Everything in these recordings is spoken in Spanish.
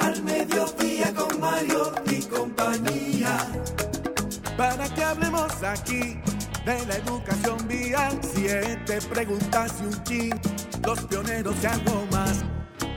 al mediodía con Mario y compañía para que hablemos aquí de la educación vial. Siete preguntas y un chin, los pioneros y algo más.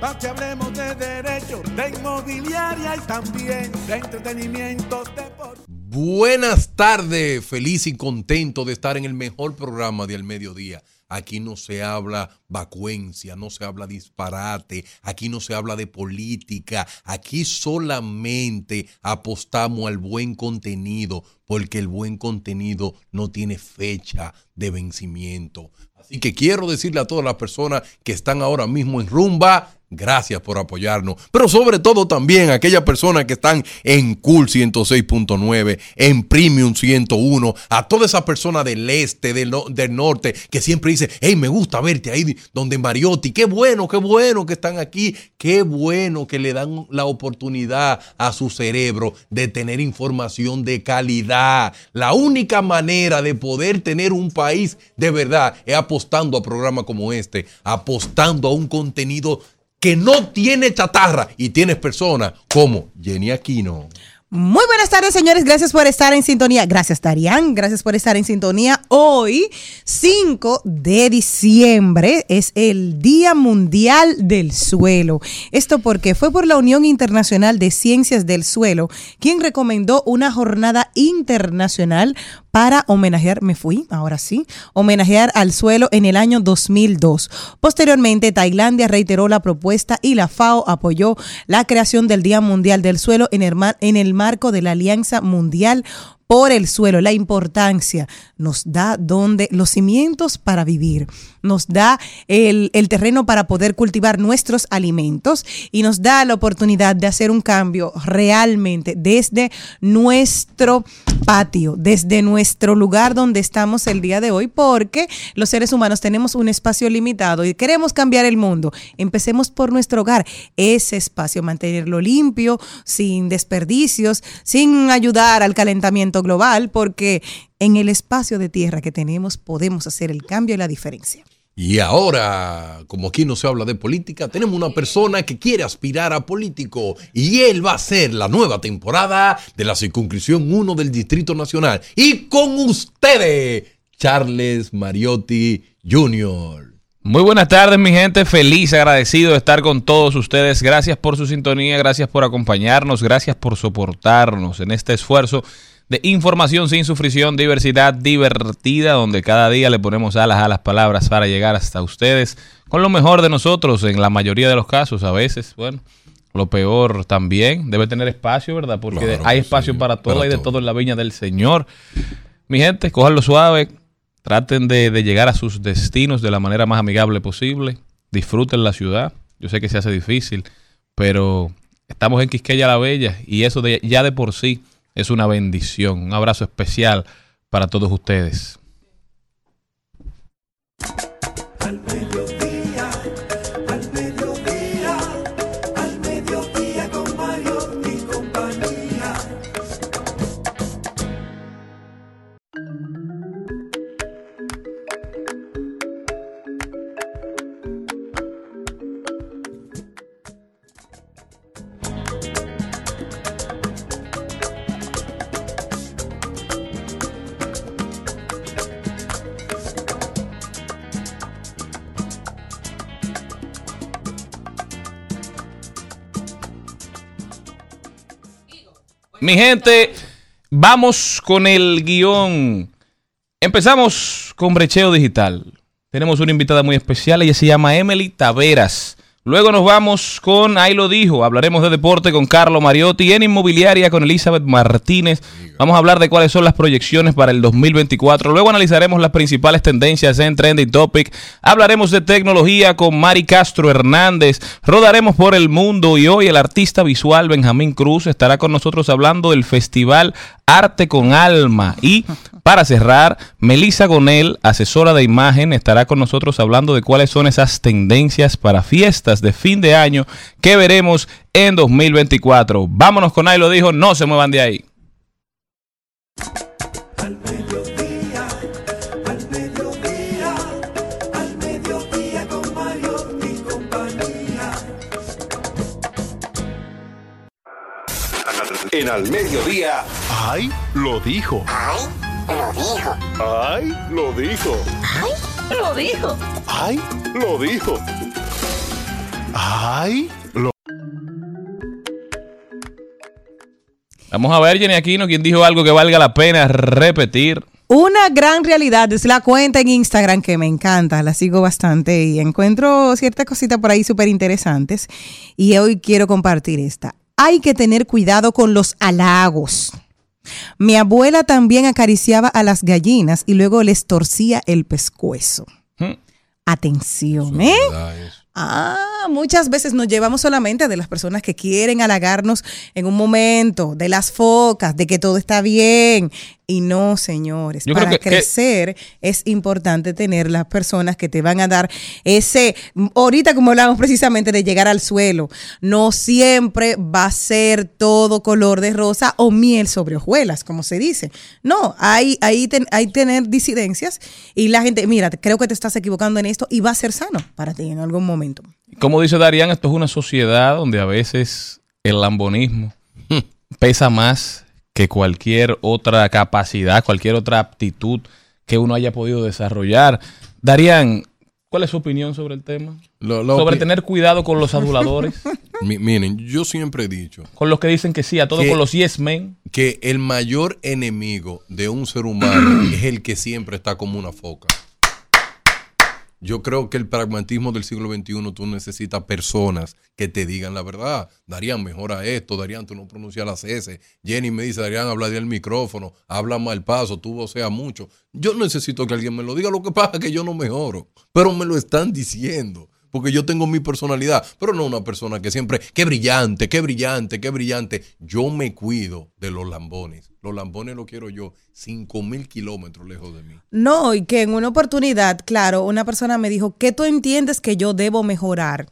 Para que hablemos de derecho, de inmobiliaria y también de entretenimiento, deporte. Buenas tardes, feliz y contento de estar en el mejor programa del mediodía. Aquí no se habla vacuencia, no se habla disparate, aquí no se habla de política, aquí solamente apostamos al buen contenido, porque el buen contenido no tiene fecha de vencimiento. Así que quiero decirle a todas las personas que están ahora mismo en rumba, Gracias por apoyarnos. Pero sobre todo también a aquellas personas que están en Cool 106.9, en Premium 101, a todas esas personas del este, del, del norte, que siempre dicen, hey, me gusta verte ahí donde Mariotti. Qué bueno, qué bueno que están aquí. Qué bueno que le dan la oportunidad a su cerebro de tener información de calidad. La única manera de poder tener un país de verdad es apostando a programas como este, apostando a un contenido que no tiene chatarra y tienes personas como Jenny Aquino. Muy buenas tardes, señores. Gracias por estar en sintonía. Gracias, Tarián. Gracias por estar en sintonía. Hoy, 5 de diciembre, es el Día Mundial del Suelo. Esto porque fue por la Unión Internacional de Ciencias del Suelo quien recomendó una jornada internacional para homenajear, me fui, ahora sí, homenajear al suelo en el año 2002. Posteriormente, Tailandia reiteró la propuesta y la FAO apoyó la creación del Día Mundial del Suelo en el, mar- en el marco de la Alianza Mundial por el suelo, la importancia nos da donde los cimientos para vivir, nos da el, el terreno para poder cultivar nuestros alimentos y nos da la oportunidad de hacer un cambio realmente desde nuestro patio, desde nuestro lugar donde estamos el día de hoy, porque los seres humanos tenemos un espacio limitado y queremos cambiar el mundo. Empecemos por nuestro hogar, ese espacio, mantenerlo limpio, sin desperdicios, sin ayudar al calentamiento global, porque en el espacio de tierra que tenemos podemos hacer el cambio y la diferencia. Y ahora, como aquí no se habla de política, tenemos una persona que quiere aspirar a político y él va a ser la nueva temporada de la circunscripción 1 del Distrito Nacional. Y con ustedes, Charles Mariotti Jr. Muy buenas tardes, mi gente. Feliz, agradecido de estar con todos ustedes. Gracias por su sintonía, gracias por acompañarnos, gracias por soportarnos en este esfuerzo de información sin sufrición, diversidad divertida, donde cada día le ponemos alas a las palabras para llegar hasta ustedes con lo mejor de nosotros en la mayoría de los casos. A veces, bueno, lo peor también. Debe tener espacio, ¿verdad? Porque Claro hay espacio sí, para todo, para hay de todo. todo en la viña del Señor. Mi gente, cójanlo suave, traten de, de llegar a sus destinos de la manera más amigable posible, disfruten la ciudad. Yo sé que se hace difícil, pero estamos en Quisqueya la Bella y eso de, ya de por sí es una bendición. Un abrazo especial para todos ustedes. Mi gente, vamos con el guion. Empezamos con Brecheo Digital. Tenemos una invitada muy especial, ella se llama Emily Taveras. Luego nos vamos con Ahí lo dijo, hablaremos de deporte con Carlo Mariotti, en inmobiliaria con Elizabeth Martínez. Vamos a hablar de cuáles son las proyecciones para el 2024. Luego analizaremos las principales tendencias en Trending Topic. Hablaremos de tecnología con Mari Castro Hernández. Rodaremos por el mundo y hoy el artista visual Benjamín Cruz estará con nosotros hablando del festival Arte con Alma. Y para cerrar, Melissa Gonel, asesora de imagen, estará con nosotros hablando de cuáles son esas tendencias para fiestas de fin de año que veremos en 2024. Vámonos con ahí lo dijo, no se muevan de ahí. Al mediodía, al mediodía, al mediodía con Mario y compañía. En al mediodía, ¡Ay! Lo dijo. ¡Ay! Lo dijo. ¡Ay! Lo dijo. ¡Ay! Lo dijo. ¡Ay! Lo dijo. ¡Ay! Lo Vamos a ver, Jenny Aquino, quien dijo algo que valga la pena repetir. Una gran realidad es la cuenta en Instagram que me encanta, la sigo bastante y encuentro ciertas cositas por ahí súper interesantes. Y hoy quiero compartir esta. Hay que tener cuidado con los halagos. Mi abuela también acariciaba a las gallinas y luego les torcía el pescuezo. Hmm. Atención, ¿eh? Ah, muchas veces nos llevamos solamente de las personas que quieren halagarnos en un momento, de las focas, de que todo está bien. Y no, señores, Yo para que- que- crecer es importante tener las personas que te van a dar ese, ahorita como hablamos precisamente de llegar al suelo, no siempre va a ser todo color de rosa o miel sobre hojuelas, como se dice. No, hay, hay, ten- hay tener disidencias y la gente, mira, creo que te estás equivocando en esto y va a ser sano para ti en algún momento. Como dice Darían, esto es una sociedad donde a veces el lambonismo pesa más que cualquier otra capacidad, cualquier otra aptitud que uno haya podido desarrollar. Darían, ¿cuál es su opinión sobre el tema? Lo- lo sobre tener cuidado con los aduladores, Mi- miren, yo siempre he dicho con los que dicen que sí, a todo ¿Qué? con los yes men. que el mayor enemigo de un ser humano es el que siempre está como una foca. Yo creo que el pragmatismo del siglo XXI, tú necesitas personas que te digan la verdad. Darían, mejora esto. Darían, tú no pronuncias las S. Jenny me dice, Darían, habla del micrófono. Habla mal paso, tú voceas mucho. Yo necesito que alguien me lo diga. Lo que pasa es que yo no mejoro. Pero me lo están diciendo. Porque yo tengo mi personalidad. Pero no una persona que siempre, qué brillante, qué brillante, qué brillante. Yo me cuido de los lambones. Los lambones los quiero yo cinco mil kilómetros lejos de mí. No, y que en una oportunidad, claro, una persona me dijo, ¿qué tú entiendes que yo debo mejorar?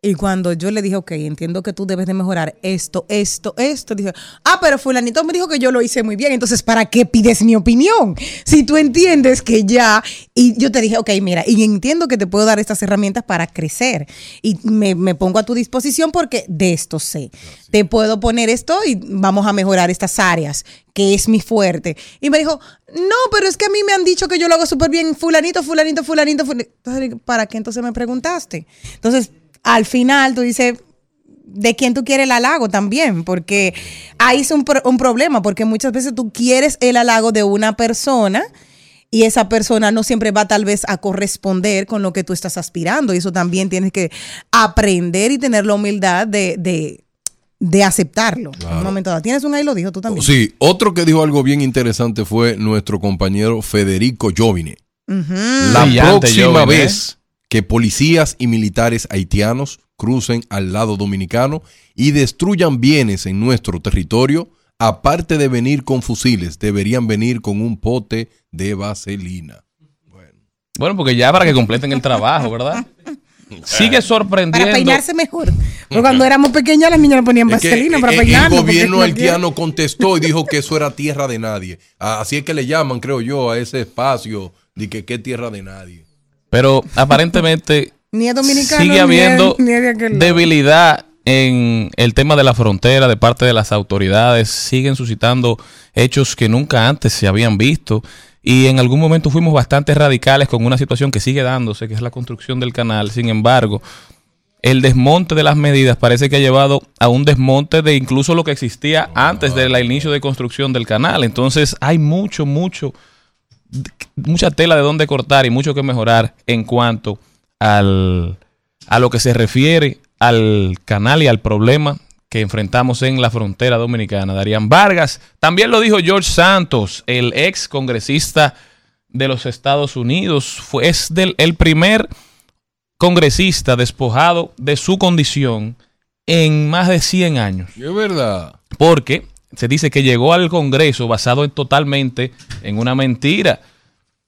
Y cuando yo le dije, ok, entiendo que tú debes de mejorar esto, esto, esto, dije, ah, pero fulanito me dijo que yo lo hice muy bien, entonces, ¿para qué pides mi opinión? Si tú entiendes que ya, y yo te dije, ok, mira, y entiendo que te puedo dar estas herramientas para crecer, y me, me pongo a tu disposición porque de esto sé. Te puedo poner esto y vamos a mejorar estas áreas, que es mi fuerte. Y me dijo, no, pero es que a mí me han dicho que yo lo hago súper bien, fulanito, fulanito, fulanito, fulanito. Entonces, ¿para qué entonces me preguntaste? Entonces, al final tú dices, ¿de quién tú quieres el halago también? Porque ahí es un, pro- un problema, porque muchas veces tú quieres el halago de una persona y esa persona no siempre va tal vez a corresponder con lo que tú estás aspirando. Y eso también tienes que aprender y tener la humildad de, de, de aceptarlo. En un momento dado. ¿Tienes un ahí lo dijo tú también? Sí, otro que dijo algo bien interesante fue nuestro compañero Federico Jovine. La Brillante, próxima Jovine, ¿eh? vez que policías y militares haitianos crucen al lado dominicano y destruyan bienes en nuestro territorio, aparte de venir con fusiles, deberían venir con un pote de vaselina. Bueno, porque ya para que completen el trabajo, ¿verdad? Sigue Para sorprendiendo. peinarse mejor. Porque cuando éramos pequeños las niñas le ponían Es que, vaselina para peinarnos. el gobierno no haitiano contestó y dijo que eso era tierra de nadie. Así es que le llaman, creo yo, a ese espacio de que qué tierra de nadie. Pero aparentemente Ni sigue habiendo ni debilidad en el tema de la frontera de parte de las autoridades. Siguen suscitando hechos que nunca antes se habían visto. Y en algún momento fuimos bastante radicales con una situación que sigue dándose, que es la construcción del canal. Sin embargo, el desmonte de las medidas parece que ha llevado a un desmonte de incluso lo que existía antes del inicio de construcción del canal. Entonces hay mucho, mucho, mucha tela de dónde cortar y mucho que mejorar en cuanto al, a lo que se refiere al canal y al problema que enfrentamos en la frontera dominicana. Darían Vargas, también lo dijo George Santos, el ex congresista de los Estados Unidos, fue, es del, el primer congresista despojado de su condición en más de 100 años. Es verdad. Porque se dice que llegó al Congreso basado en, totalmente en una mentira.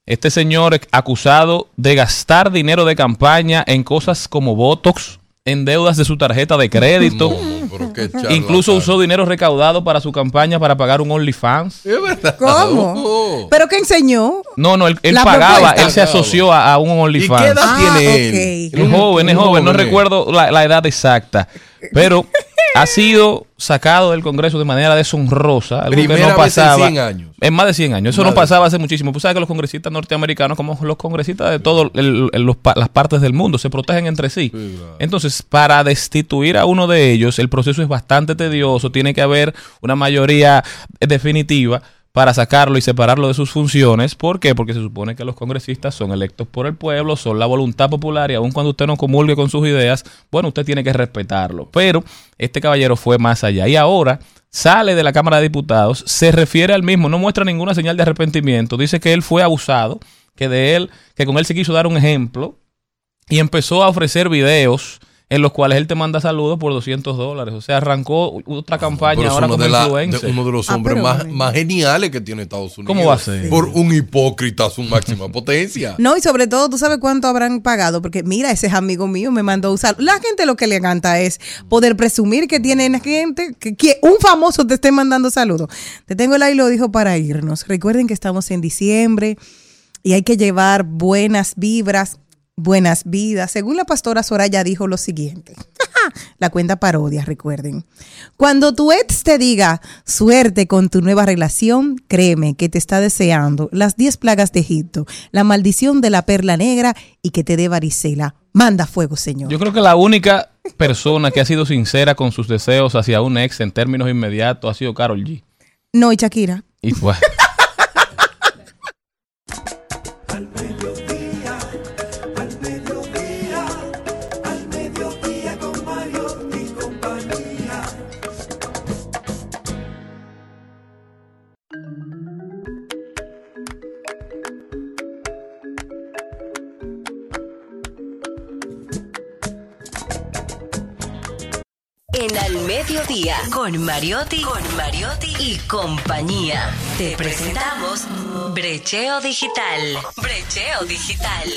Este señor es acusado de gastar dinero de campaña en cosas como Botox, en deudas de su tarjeta de crédito. No. Incluso usó dinero recaudado para su campaña para pagar un OnlyFans. Es verdad. ¿Cómo? Oh. ¿Pero qué enseñó? No, no, él, él pagaba, propuesta. él se asoció a, a un ¿Y OnlyFans. qué edad Ah, tiene él? Es joven, es joven, no recuerdo la, la edad exacta. Pero ha sido sacado del Congreso de manera deshonrosa. Algo que no en pasaba. 100 años. En más de 100 años. Eso Más no pasaba hace muchísimo. Pues sabes que los congresistas norteamericanos, como los congresistas de todas las partes del mundo, se protegen entre sí. Sí, claro. Entonces, para destituir a uno de ellos, el proceso es bastante tedioso. Tiene que haber una mayoría definitiva para sacarlo y separarlo de sus funciones. ¿Por qué? Porque se supone que los congresistas son electos por el pueblo, son la voluntad popular y aun cuando usted no comulgue con sus ideas, bueno, usted tiene que respetarlo. Pero este caballero fue más allá y ahora sale de la Cámara de Diputados, se refiere al mismo, no muestra ninguna señal de arrepentimiento, dice que él fue abusado, que de él, que con él se quiso dar un ejemplo y empezó a ofrecer videos en los cuales él te manda saludos por 200 dólares. O sea, arrancó otra campaña Pero es ahora uno como de, la- influencer. de uno de los Ah, hombres más, geniales que tiene Estados Unidos. ¿Cómo va a ser? Por un hipócrita a su máxima potencia. No, y sobre todo, ¿tú sabes cuánto habrán pagado? Porque mira, ese es amigo mío, me mandó a usar. La gente lo que le encanta es poder presumir que tienen gente, que, que un famoso te esté mandando saludos. Te tengo el ahí, lo dijo para irnos. Recuerden que estamos en diciembre y hay que llevar buenas vibras, buenas vidas. Según la pastora Soraya dijo lo siguiente. La cuenta parodia, recuerden. Cuando tu ex te diga suerte con tu nueva relación, créeme que te está deseando las 10 plagas de Egipto, la maldición de la perla negra y que te dé varicela. Manda fuego, Señor. Yo creo que la única persona que ha sido sincera con sus deseos hacia un ex en términos inmediatos ha sido Carol G. No, y Shakira. Y bueno, Mediodía, con Mariotti, con Mariotti y compañía. Te presentamos Brecheo Digital. Brecheo Digital.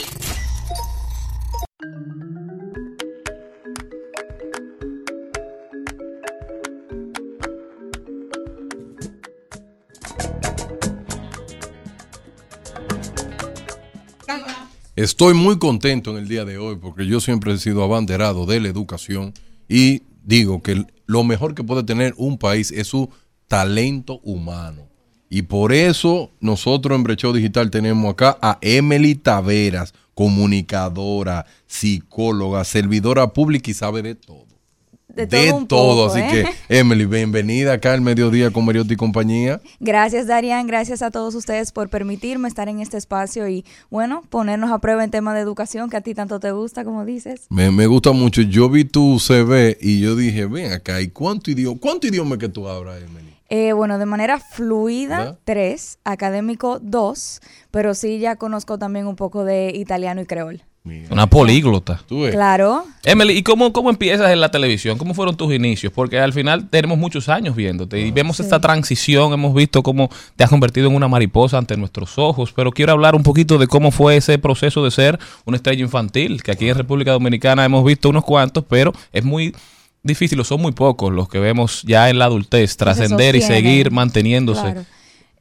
Estoy muy contento en el día de hoy porque yo siempre he sido abanderado de la educación y digo que lo mejor que puede tener un país es su talento humano. Y por eso nosotros en Brechó Digital tenemos acá a Emily Taveras, comunicadora, psicóloga, servidora pública y sabe de todo. De todo un poco, Así ¿eh? que, Emily, bienvenida acá al mediodía con Mariotti y compañía. Gracias, Darian. Gracias a todos ustedes por permitirme estar en este espacio y, bueno, ponernos a prueba en tema de educación que a ti tanto te gusta, como dices. Me, me gusta mucho. Yo vi tu CV y yo dije, ven acá, ¿y cuánto idioma, cuánto idioma que tú hablas, Emily? Eh, bueno, de manera fluida, tres, académico, dos, pero sí ya conozco también un poco de italiano y creol. Mira. Una políglota. Tú ves. Claro. Emily, ¿y cómo, cómo empiezas en la televisión? ¿Cómo fueron tus inicios? Porque al final tenemos muchos años viéndote y vemos esta transición, hemos visto cómo te has convertido en una mariposa ante nuestros ojos, pero quiero hablar un poquito de cómo fue ese proceso de ser una estrella infantil, que aquí en República Dominicana hemos visto unos cuantos, pero es muy difícil, o son muy pocos los que vemos ya en la adultez trascender y seguir manteniéndose Claro.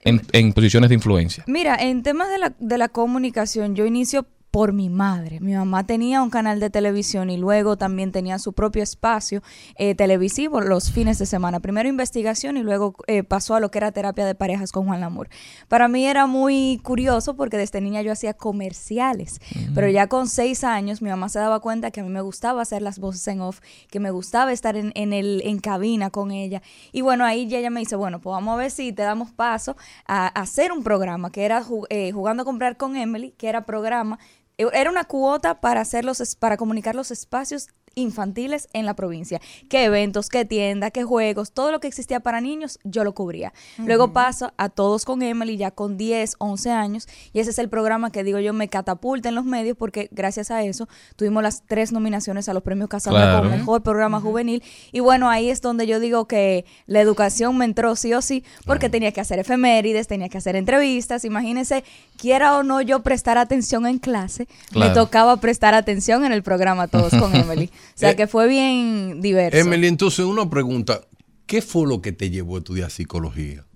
en, en posiciones de influencia. Mira, en temas de la, de la comunicación, yo inicio por mi madre. Mi mamá tenía un canal de televisión y luego también tenía su propio espacio eh, televisivo los fines de semana. Primero investigación y luego eh, pasó a lo que era terapia de parejas con Juan Lamour. Para mí era muy curioso porque desde niña yo hacía comerciales, pero ya con seis años mi mamá se daba cuenta que a mí me gustaba hacer las voces en off, que me gustaba estar en, en, el, en cabina con ella. Y bueno, ahí ya ella me dice, bueno, pues vamos a ver si te damos paso a, a hacer un programa que era eh, Jugando a Comprar con Emily, que era programa era una cuota para hacer los para comunicar los espacios infantiles en la provincia. Qué eventos, qué tienda, qué juegos, todo lo que existía para niños, yo lo cubría. Luego paso a todos con Emily ya con 10, 11 años y ese es el programa que digo yo me catapulta en los medios porque gracias a eso tuvimos las tres nominaciones a los premios Casablanca Claro. como mejor programa juvenil y bueno, ahí es donde yo digo que la educación me entró sí o sí porque tenía que hacer efemérides, tenía que hacer entrevistas, imagínense, quiera o no yo prestar atención en clase, me tocaba prestar atención en el programa Todos con Emily. O sea Eh, que fue bien diverso. Emily, entonces una pregunta. ¿Qué fue lo que te llevó a estudiar psicología?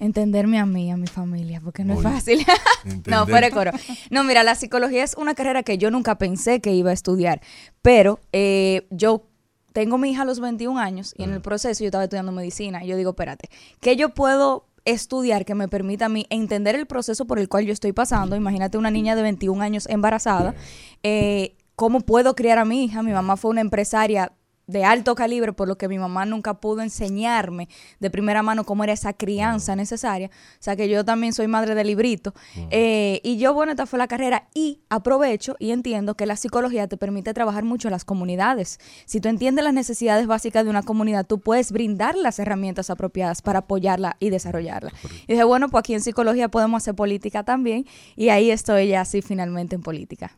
Entenderme a mí, a mi familia, porque no Oye, es fácil. no, fuera de coro. No, mira, la psicología es una carrera que yo nunca pensé que iba a estudiar, pero eh, yo tengo mi hija a los 21 años y en el proceso yo estaba estudiando medicina. Y yo digo, espérate, ¿qué yo puedo estudiar que me permita a mí entender el proceso por el cual yo estoy pasando? Imagínate una niña de 21 años embarazada. eh, ¿Cómo puedo criar a mi hija? Mi mamá fue una empresaria de alto calibre, por lo que mi mamá nunca pudo enseñarme de primera mano cómo era esa crianza necesaria. O sea que yo también soy madre de librito. Eh, y yo, bueno, esta fue la carrera y aprovecho y entiendo que la psicología te permite trabajar mucho en las comunidades. Si tú entiendes las necesidades básicas de una comunidad, tú puedes brindar las herramientas apropiadas para apoyarla y desarrollarla. Y dije, bueno, pues aquí en psicología podemos hacer política también. Y ahí estoy ya así finalmente en política.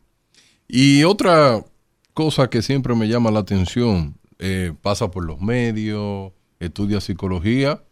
Y otra cosa que siempre me llama la atención, eh, pasa por los medios, estudia psicología,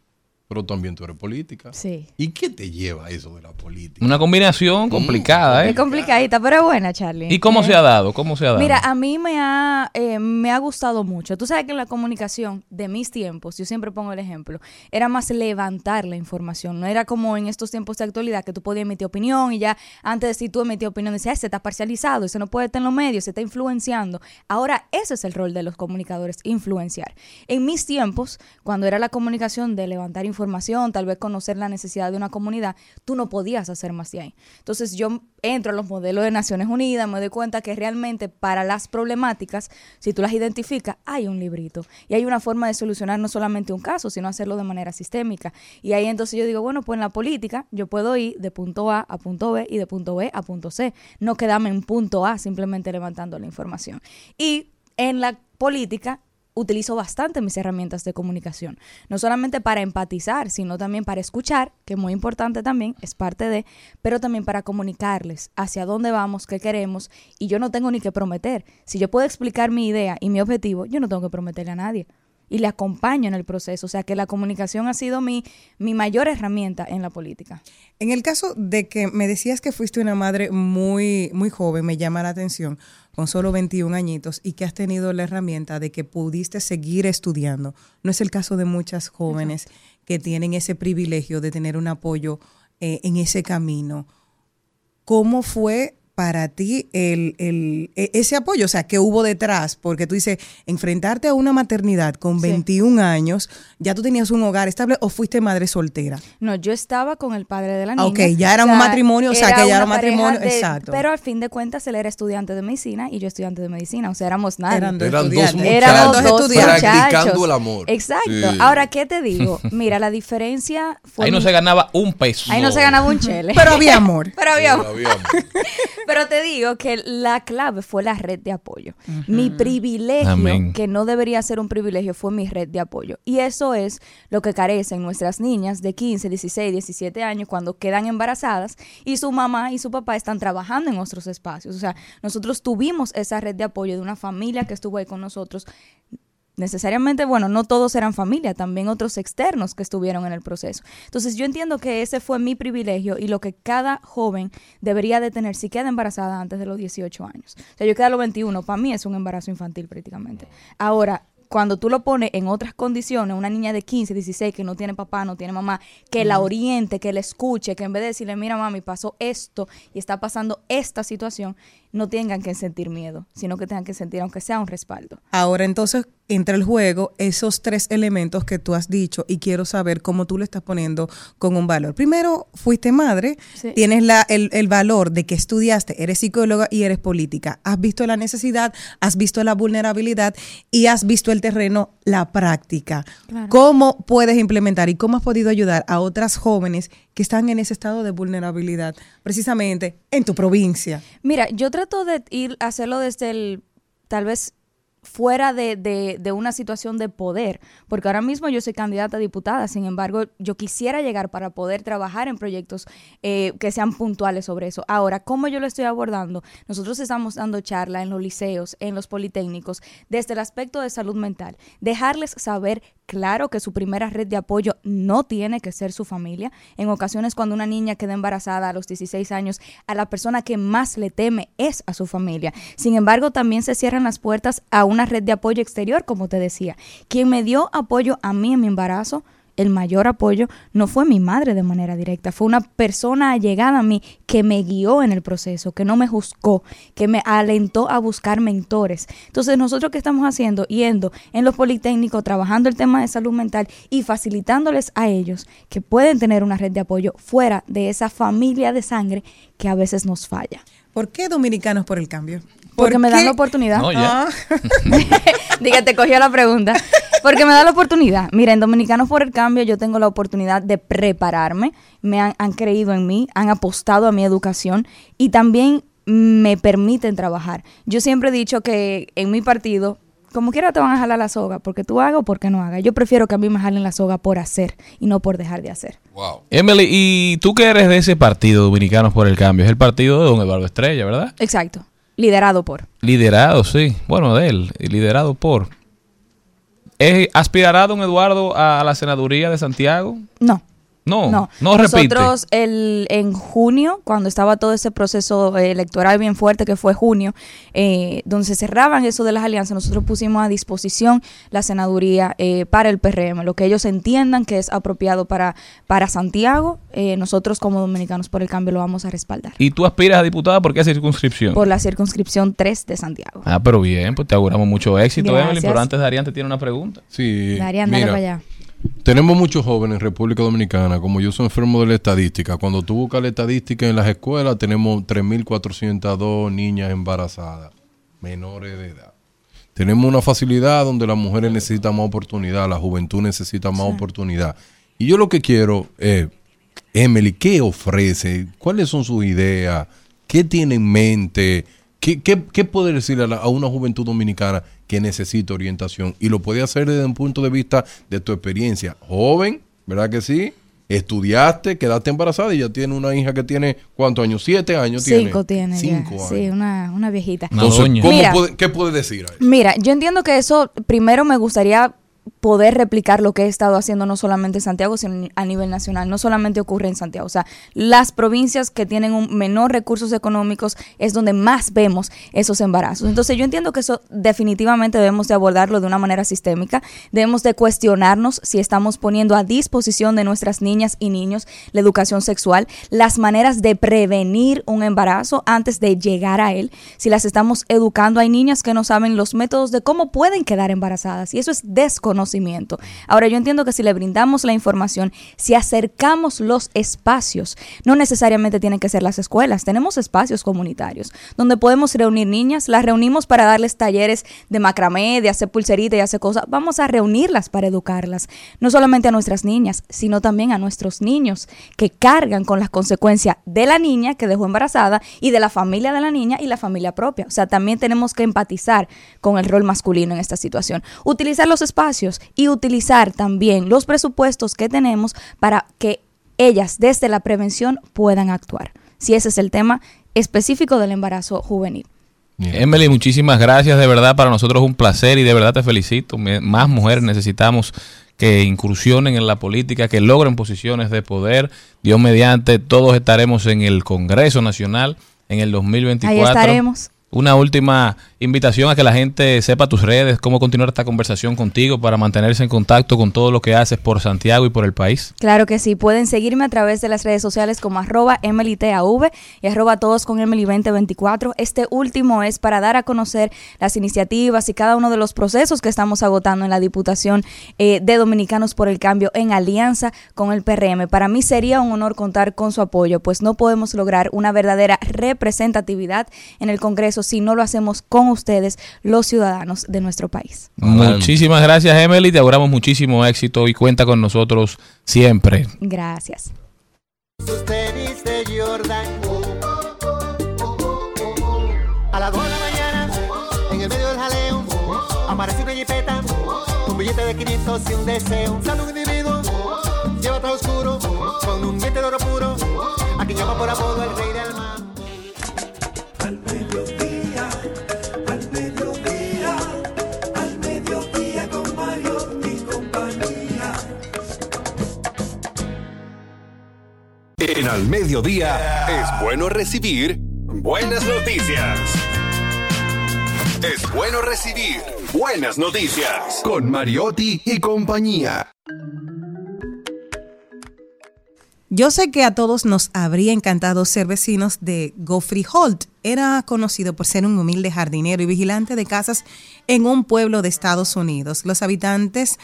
pero también tú eres política. Sí. ¿Y qué te lleva a eso de la política? Una combinación complicada, ¿eh? Es complicadita, pero es buena, Charlie. ¿Y cómo Eh, se ha dado? ¿Cómo se ha dado? Mira, a mí me ha, eh, me ha gustado mucho. Tú sabes que en la comunicación de mis tiempos, yo siempre pongo el ejemplo, era más levantar la información. No era como en estos tiempos de actualidad que tú podías emitir opinión y ya antes de si tú emitías opinión decías, "Ah, se está parcializado, eso no puede estar en los medios, se está influenciando. Ahora ese es el rol de los comunicadores, influenciar. En mis tiempos, cuando era la comunicación de levantar información, tal vez conocer la necesidad de una comunidad, tú no podías hacer más de ahí. Entonces yo entro a los modelos de Naciones Unidas, me doy cuenta que realmente para las problemáticas, si tú las identificas, hay un librito y hay una forma de solucionar no solamente un caso, sino hacerlo de manera sistémica. Y ahí entonces yo digo, bueno, pues en la política yo puedo ir de punto A a punto B y de punto B a punto C, no quedarme en punto A simplemente levantando la información. Y en la política utilizo bastante mis herramientas de comunicación, no solamente para empatizar, sino también para escuchar, que es muy importante también, es parte de, pero también para comunicarles hacia dónde vamos, qué queremos, y yo no tengo ni que prometer. Si yo puedo explicar mi idea y mi objetivo, yo no tengo que prometerle a nadie. Y le acompaño en el proceso. O sea que la comunicación ha sido mi, mi mayor herramienta en la política. En el caso de que me decías que fuiste una madre muy, muy joven, me llama la atención, con solo 21 añitos, y que has tenido la herramienta de que pudiste seguir estudiando. No es el caso de muchas jóvenes que tienen ese privilegio de tener un apoyo eh, en ese camino. ¿Cómo fue para ti el, el- e- ese apoyo? O sea, ¿qué hubo detrás? Porque tú dices, enfrentarte a una maternidad con Sí. 21 años, ¿ya tú tenías un hogar estable o fuiste madre soltera? No, yo estaba con el padre de la niña. ok, ya era un matrimonio, o sea, que ya era un matrimonio, de- exacto. Pero al fin de cuentas, él era estudiante de medicina y yo estudiante de medicina. O sea, éramos nadie. Eran dos Eran dos estudiantes. muchachos dos estudiantes. practicando el amor. Exacto. Sí. Ahora, ¿qué te digo? Mira, la diferencia fue... Ahí no mi- se ganaba un peso. Ahí no se ganaba un chele. Pero había amor. Pero había Pero había amor. Pero te digo que la clave fue la red de apoyo. Mi privilegio, Amén. que no debería ser un privilegio, fue mi red de apoyo. Y eso es lo que carecen nuestras niñas de 15, 16, 17 años cuando quedan embarazadas y su mamá y su papá están trabajando en otros espacios. O sea, nosotros tuvimos esa red de apoyo de una familia que estuvo ahí con nosotros necesariamente, bueno, no todos eran familia, también otros externos que estuvieron en el proceso. Entonces yo entiendo que ese fue mi privilegio y lo que cada joven debería de tener si queda embarazada antes de los 18 años. O sea, yo quedé a los 21, para mí es un embarazo infantil prácticamente. Ahora, cuando tú lo pones en otras condiciones, una niña de 15, 16 que no tiene papá, no tiene mamá, que la oriente, que la escuche, que en vez de decirle, mira mami, pasó esto y está pasando esta situación, no tengan que sentir miedo, sino que tengan que sentir, aunque sea un respaldo. Ahora entonces entra el juego esos tres elementos que tú has dicho y quiero saber cómo tú le estás poniendo con un valor. Primero, fuiste madre, Sí. tienes la, el, el valor de que estudiaste, eres psicóloga y eres política. Has visto la necesidad, has visto la vulnerabilidad y has visto el terreno, la práctica. Claro. ¿Cómo puedes implementar y cómo has podido ayudar a otras jóvenes que están en ese estado de vulnerabilidad, precisamente en tu provincia? Mira, yo trato de ir a hacerlo desde el, tal vez fuera de, de, de una situación de poder, porque ahora mismo yo soy candidata a diputada, sin embargo, yo quisiera llegar para poder trabajar en proyectos eh, que sean puntuales sobre eso. Ahora, ¿cómo yo lo estoy abordando? Nosotros estamos dando charla en los liceos, en los politécnicos, desde el aspecto de salud mental, dejarles saber claro que su primera red de apoyo no tiene que ser su familia. En ocasiones cuando una niña queda embarazada a los 16 años, a la persona que más le teme es a su familia. Sin embargo, también se cierran las puertas a una red de apoyo exterior, como te decía. Quien me dio apoyo a mí en mi embarazo, el mayor apoyo no fue mi madre de manera directa, fue una persona allegada a mí que me guió en el proceso, que no me juzgó, que me alentó a buscar mentores. Entonces, nosotros qué estamos haciendo, yendo en los politécnicos, trabajando el tema de salud mental y facilitándoles a ellos que pueden tener una red de apoyo fuera de esa familia de sangre que a veces nos falla. ¿Por qué Dominicanos por el Cambio? ¿Por Porque me dan qué? la oportunidad. No, ya. Ah. Diga, te cogió la pregunta. Porque me da la oportunidad. Miren, Dominicanos por el Cambio, yo tengo la oportunidad de prepararme. Me han, han creído en mí, han apostado a mi educación y también me permiten trabajar. Yo siempre he dicho que en mi partido, como quiera te van a jalar la soga, porque tú hagas o porque no hagas. Yo prefiero que a mí me jalen la soga por hacer y no por dejar de hacer. Wow. Emily, y tú que eres de ese partido, Dominicanos por el Cambio, es el partido de don Eduardo Estrella, ¿verdad? Exacto. Liderado por. Liderado, sí. Bueno, de él. Liderado por. ¿Es- ¿Aspirará don Eduardo a la senaduría de Santiago? No. No, No, no, repite. Nosotros el, en junio, cuando estaba todo ese proceso eh, electoral bien fuerte, que fue junio, eh, donde se cerraban eso de las alianzas, nosotros pusimos a disposición la senaduría eh, para el PRM, lo que ellos entiendan que es apropiado para, para Santiago, eh, nosotros como dominicanos por el cambio lo vamos a respaldar. ¿Y tú aspiras a diputada por qué circunscripción? Por la circunscripción 3 de Santiago. Ah, pero bien, pues te auguramos mucho éxito, Emily. Gracias. Pero antes, Darían te tiene una pregunta. Sí. Darían, dale mira, para allá. Tenemos muchos jóvenes en República Dominicana, como yo soy enfermo de la estadística. Cuando tú buscas la estadística en las escuelas, tenemos 3.402 niñas embarazadas, menores de edad. Tenemos una facilidad donde las mujeres necesitan más oportunidad, la juventud necesita más oportunidad. Y yo lo que quiero es, Emily, ¿qué ofrece? ¿Cuáles son sus ideas? ¿Qué tiene en mente? ¿Qué, qué, qué puede decirle a, la- a una juventud dominicana que necesita orientación? Y lo puede hacer desde un punto de vista de tu experiencia. Joven, ¿verdad que sí? Estudiaste, quedaste embarazada y ya tiene una hija que tiene, ¿cuántos años? Siete años Cinco tiene. ya. Cinco años. Sí, una, una viejita. Entonces. ¿cómo Mira. puede- ¿qué puede decir a eso? Mira, yo entiendo que eso primero me gustaría poder replicar lo que he estado haciendo no solamente en Santiago, sino a nivel nacional. No solamente ocurre en Santiago. O sea, las provincias que tienen un menor recursos económicos es donde más vemos esos embarazos. Entonces yo entiendo que eso definitivamente debemos de abordarlo de una manera sistémica. Debemos de cuestionarnos si estamos poniendo a disposición de nuestras niñas y niños la educación sexual, las maneras de prevenir un embarazo antes de llegar a él, si las estamos educando. Hay niñas que no saben los métodos de cómo pueden quedar embarazadas y eso es desconocido Ahora, yo entiendo que si le brindamos la información, si acercamos los espacios, no necesariamente tienen que ser las escuelas, tenemos espacios comunitarios donde podemos reunir niñas, las reunimos para darles talleres de macramé, de hacer pulserita y hacer cosas, vamos a reunirlas para educarlas, no solamente a nuestras niñas, sino también a nuestros niños que cargan con las consecuencias de la niña que dejó embarazada y de la familia de la niña y la familia propia. O sea, también tenemos que empatizar con el rol masculino en esta situación. Utilizar los espacios y utilizar también los presupuestos que tenemos para que ellas desde la prevención puedan actuar. Si ese es el tema específico del embarazo juvenil. Emily, muchísimas gracias. De verdad, para nosotros es un placer y de verdad te felicito. Más mujeres necesitamos que incursionen en la política, que logren posiciones de poder. Dios mediante, todos estaremos en el Congreso Nacional en el 2024. Ahí estaremos. Una última invitación a que la gente sepa tus redes, cómo continuar esta conversación contigo para mantenerse en contacto con todo lo que haces por Santiago y por el país. Claro que sí, pueden seguirme a través de las redes sociales como arroba EmilyTAV y arroba todos con Emily2024. Este último es para dar a conocer las iniciativas y cada uno de los procesos que estamos agotando en la Diputación eh, de Dominicanos por el Cambio en alianza con el PRM. Para mí sería un honor contar con su apoyo, pues no podemos lograr una verdadera representatividad en el Congreso si no lo hacemos con ustedes, los ciudadanos de nuestro país. Muchísimas gracias, Emily. Te auguramos muchísimo éxito y cuenta con nosotros siempre. Gracias. A las 2 de la mañana, en el medio del jaleo, aparece una jipeta, un billete de 500 y un deseo. Sale un individuo, lleva traje oscuro, con un diente de oro puro, a quien llama por apodo el rey del En al mediodía es bueno recibir buenas noticias. Es bueno recibir buenas noticias. Con Mariotti y compañía. Yo sé que a todos nos habría encantado ser vecinos de Geoffrey Holt. Era conocido por ser un humilde jardinero y vigilante de casas en un pueblo de Estados Unidos. Los habitantes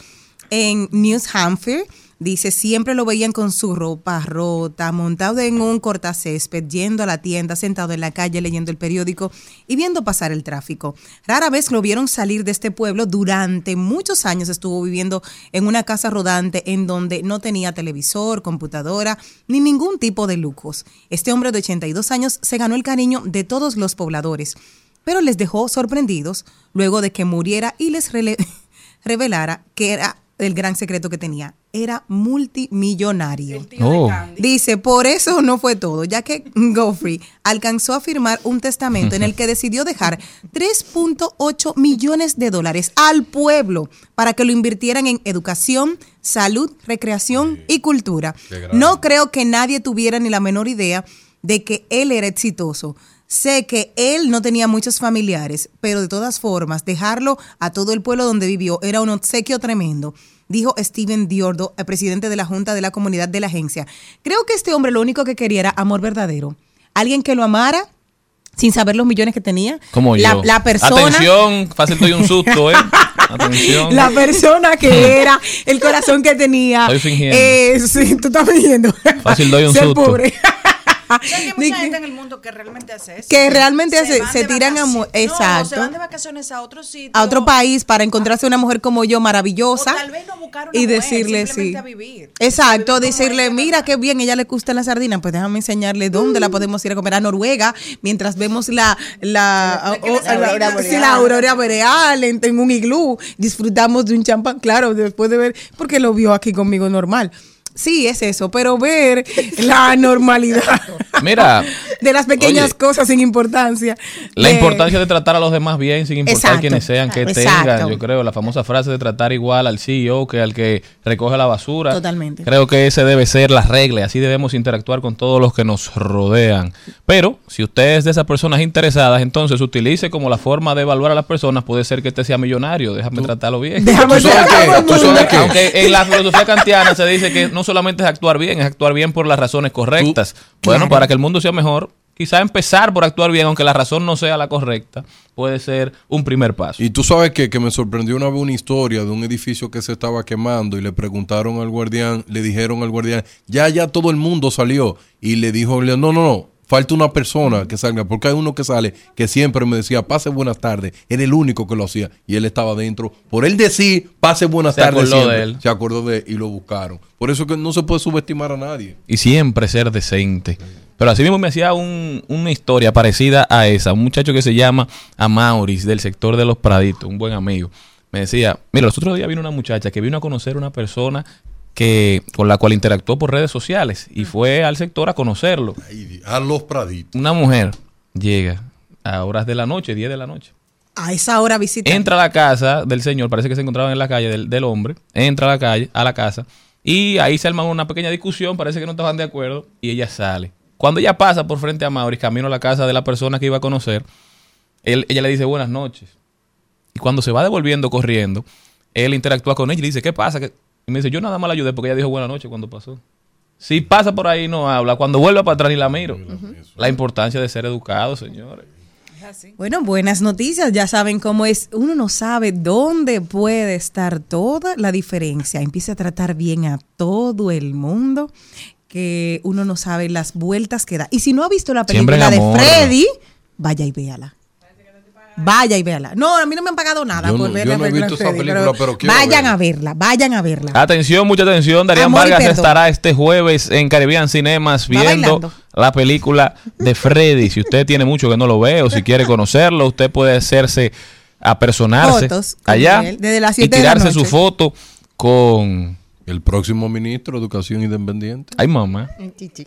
en New Hampshire, dice, siempre lo veían con su ropa rota, montado en un cortacésped, yendo a la tienda, sentado en la calle leyendo el periódico y viendo pasar el tráfico. Rara vez lo vieron salir de este pueblo. Durante muchos años estuvo viviendo en una casa rodante en donde no tenía televisor, computadora, ni ningún tipo de lujos. Este hombre de 82 años se ganó el cariño de todos los pobladores, pero les dejó sorprendidos luego de que muriera y les revelara que era el gran secreto que tenía. Era multimillonario. Oh. Dice, por eso no fue todo, ya que Goffrey alcanzó a firmar un testamento en el que decidió dejar 3.8 millones de dólares al pueblo para que lo invirtieran en educación, salud, recreación y cultura. No creo que nadie tuviera ni la menor idea de que él era exitoso. Sé que él no tenía muchos familiares, pero de todas formas, dejarlo a todo el pueblo donde vivió era un obsequio tremendo, dijo Steven Diordo, el presidente de la Junta de la Comunidad de la agencia. Creo que este hombre lo único que quería era amor verdadero. Alguien que lo amara sin saber los millones que tenía. Como la, yo. la persona. Atención, fácil doy un susto, ¿eh? Atención. La persona que era, el corazón que tenía. Estoy fingiendo. Eh, sí, tú estás fingiendo. Fácil doy un Ser susto. pobre. ¿Sabes que hay mucha gente en el mundo que realmente hace eso? Que realmente hace- van se tiran a. No, exacto. se van de vacaciones a otro sitio. a otro país para encontrarse una mujer como yo maravillosa O tal vez no buscar una y mujer, decirle sí. a vivir. Exacto, decirle, mira qué bien, ella le gusta la sardina, pues déjame enseñarle dónde la podemos ir a comer a Noruega mientras vemos la la, la aurora sí, boreal. la aurora boreal en, en un iglú, disfrutamos de un champán, claro, después de ver, porque lo vio aquí conmigo normal. Sí, es eso, pero ver la normalidad Mira, de las pequeñas Oye. cosas sin importancia. la Eh, importancia de tratar a los demás bien sin importar Exacto. quiénes sean, que Exacto. tengan. Yo creo la famosa frase de tratar igual al CEO que al que recoge la basura. Totalmente. Creo que ese debe ser la regla. y Así debemos interactuar con todos los que nos rodean. Pero si usted es de esas personas interesadas, entonces utilice como la forma de evaluar a las personas. Puede ser que usted sea millonario. Déjame tratarlo bien. Déjame ¿Tú sabes qué? Aunque en la filosofía kantiana se dice que no solamente es actuar bien, es actuar bien por las razones correctas. bueno, para que el mundo sea mejor, quizá empezar por actuar bien, aunque la razón no sea la correcta, puede ser un primer paso. Y tú sabes que, que me sorprendió una vez una historia de un edificio que se estaba quemando y le preguntaron al guardián, le dijeron al guardián, ya, ya todo el mundo salió. Y le dijo, no, no, no, falta una persona que salga, porque hay uno que sale que siempre me decía, pase buenas tardes, era el único que lo hacía y él estaba dentro. Por él decir, pase buenas Se tardes, siempre, de él. se acordó de él y lo buscaron. Por eso que no se puede subestimar a nadie. y siempre ser decente. Pero así mismo me hacía un- una historia parecida a esa. Un muchacho que se llama Amauris, del sector de los Praditos, un buen amigo. Me decía, mira, los otros días vino una muchacha que vino a conocer a una persona que con la cual interactuó por redes sociales y fue al sector a conocerlo. Ay, a los praditos. Una mujer llega a horas de la noche, 10 de la noche. A esa hora visita. Entra a la casa del señor, parece que se encontraba en la calle del, del hombre, entra a la calle, a la casa, y ahí se arma una pequeña discusión, parece que no estaban de acuerdo, y ella sale. Cuando ella pasa por frente a Maurice, camino a la casa de la persona que iba a conocer, él- ella le dice buenas noches. Y cuando se va devolviendo corriendo, él interactúa con ella y le dice, ¿qué pasa? ¿Qué-?" Y me dice, yo nada más la ayudé porque ella dijo buenas noches cuando pasó. Si pasa por ahí no habla, cuando vuelva para atrás ni la miro. La importancia de ser educado, señores. Bueno, buenas noticias. Ya saben cómo es. Uno no sabe dónde puede estar toda la diferencia. Empieza a tratar bien a todo el mundo, que uno no sabe las vueltas que da. Y si no ha visto la película de. Freddy, vaya y véala. Vaya y véala. No, a mí no me han pagado nada Yo por no- ver yo la no he película visto esa película, pero quiero vayan verla. a verla, vayan a verla. Atención, mucha atención. Darían Amor Vargas perdón. estará este jueves en Caribbean Cinemas viendo la película de Freddy. Si usted tiene mucho que no lo ve o si quiere conocerlo, usted puede hacerse apersonarse Fotos allá él, desde las y siete de la tirarse su foto con... El próximo ministro de Educación Independiente. Ay, mamá. Chichi.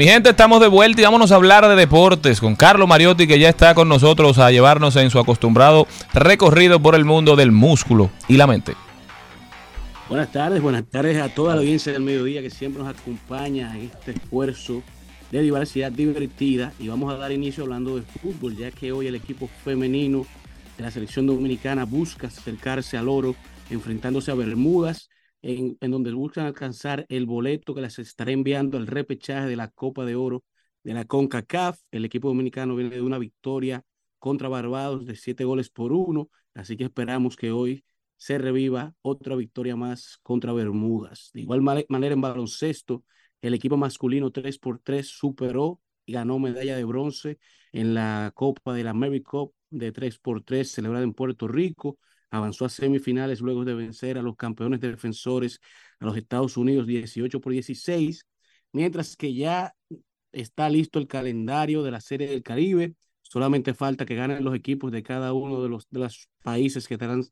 Mi gente, estamos de vuelta y vámonos a hablar de deportes con Carlos Mariotti que ya está con nosotros a llevarnos en su acostumbrado recorrido por el mundo del músculo y la mente. Buenas tardes, buenas tardes a toda la audiencia del mediodía que siempre nos acompaña en este esfuerzo de diversidad divertida y vamos a dar inicio hablando de fútbol ya que hoy el equipo femenino de la selección dominicana busca acercarse al oro enfrentándose a Bermudas en, donde buscan alcanzar el boleto que les estará enviando al repechaje de la Copa de Oro de la CONCACAF. El equipo dominicano viene de una victoria contra Barbados de siete goles por uno, así que esperamos que hoy se reviva otra victoria más contra Bermudas. De igual ma- manera en baloncesto, el equipo masculino 3x3 superó y ganó medalla de bronce en la Copa de la Mary Cup de 3x3 celebrada en Puerto Rico. Avanzó a semifinales luego de vencer a los campeones defensores a los Estados Unidos 18 por 16, mientras que ya está listo el calendario de la Serie del Caribe. Solamente falta que ganen los equipos de cada uno de los, de los países que estarán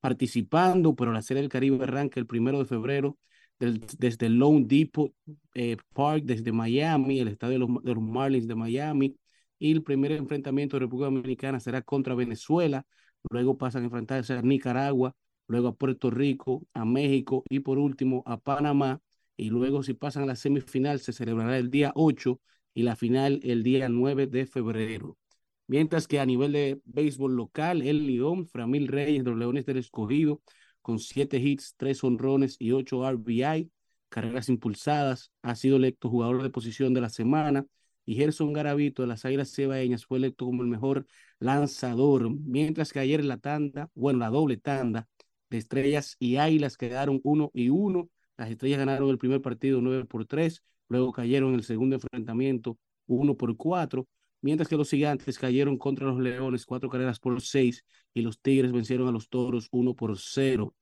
participando, pero la Serie del Caribe arranca el primero de febrero del- desde el Lone Depot eh, Park, desde Miami, el estadio de los, de los Marlins de Miami, y el primer enfrentamiento de República Dominicana será contra Venezuela, luego pasan a enfrentarse a Nicaragua, luego a Puerto Rico, a México y por último a Panamá, y luego si pasan a la semifinal se celebrará el día 8 y la final el día 9 de febrero. Mientras que a nivel de béisbol local, el Lidón, Framil Reyes los Leones del Escogido, con siete hits, tres honrones y ocho RBI, carreras impulsadas, ha sido electo jugador de posición de la semana. Y Gerson Garavito de las Águilas Cebaeñas fue electo como el mejor lanzador. Mientras que ayer la tanda, bueno, la doble tanda de Estrellas y Águilas quedaron uno y uno. Las Estrellas ganaron el primer partido 9 por 3, luego cayeron en el segundo enfrentamiento 1 por 4 mientras que los gigantes cayeron contra los leones cuatro carreras por seis y los tigres vencieron a los toros uno por cero,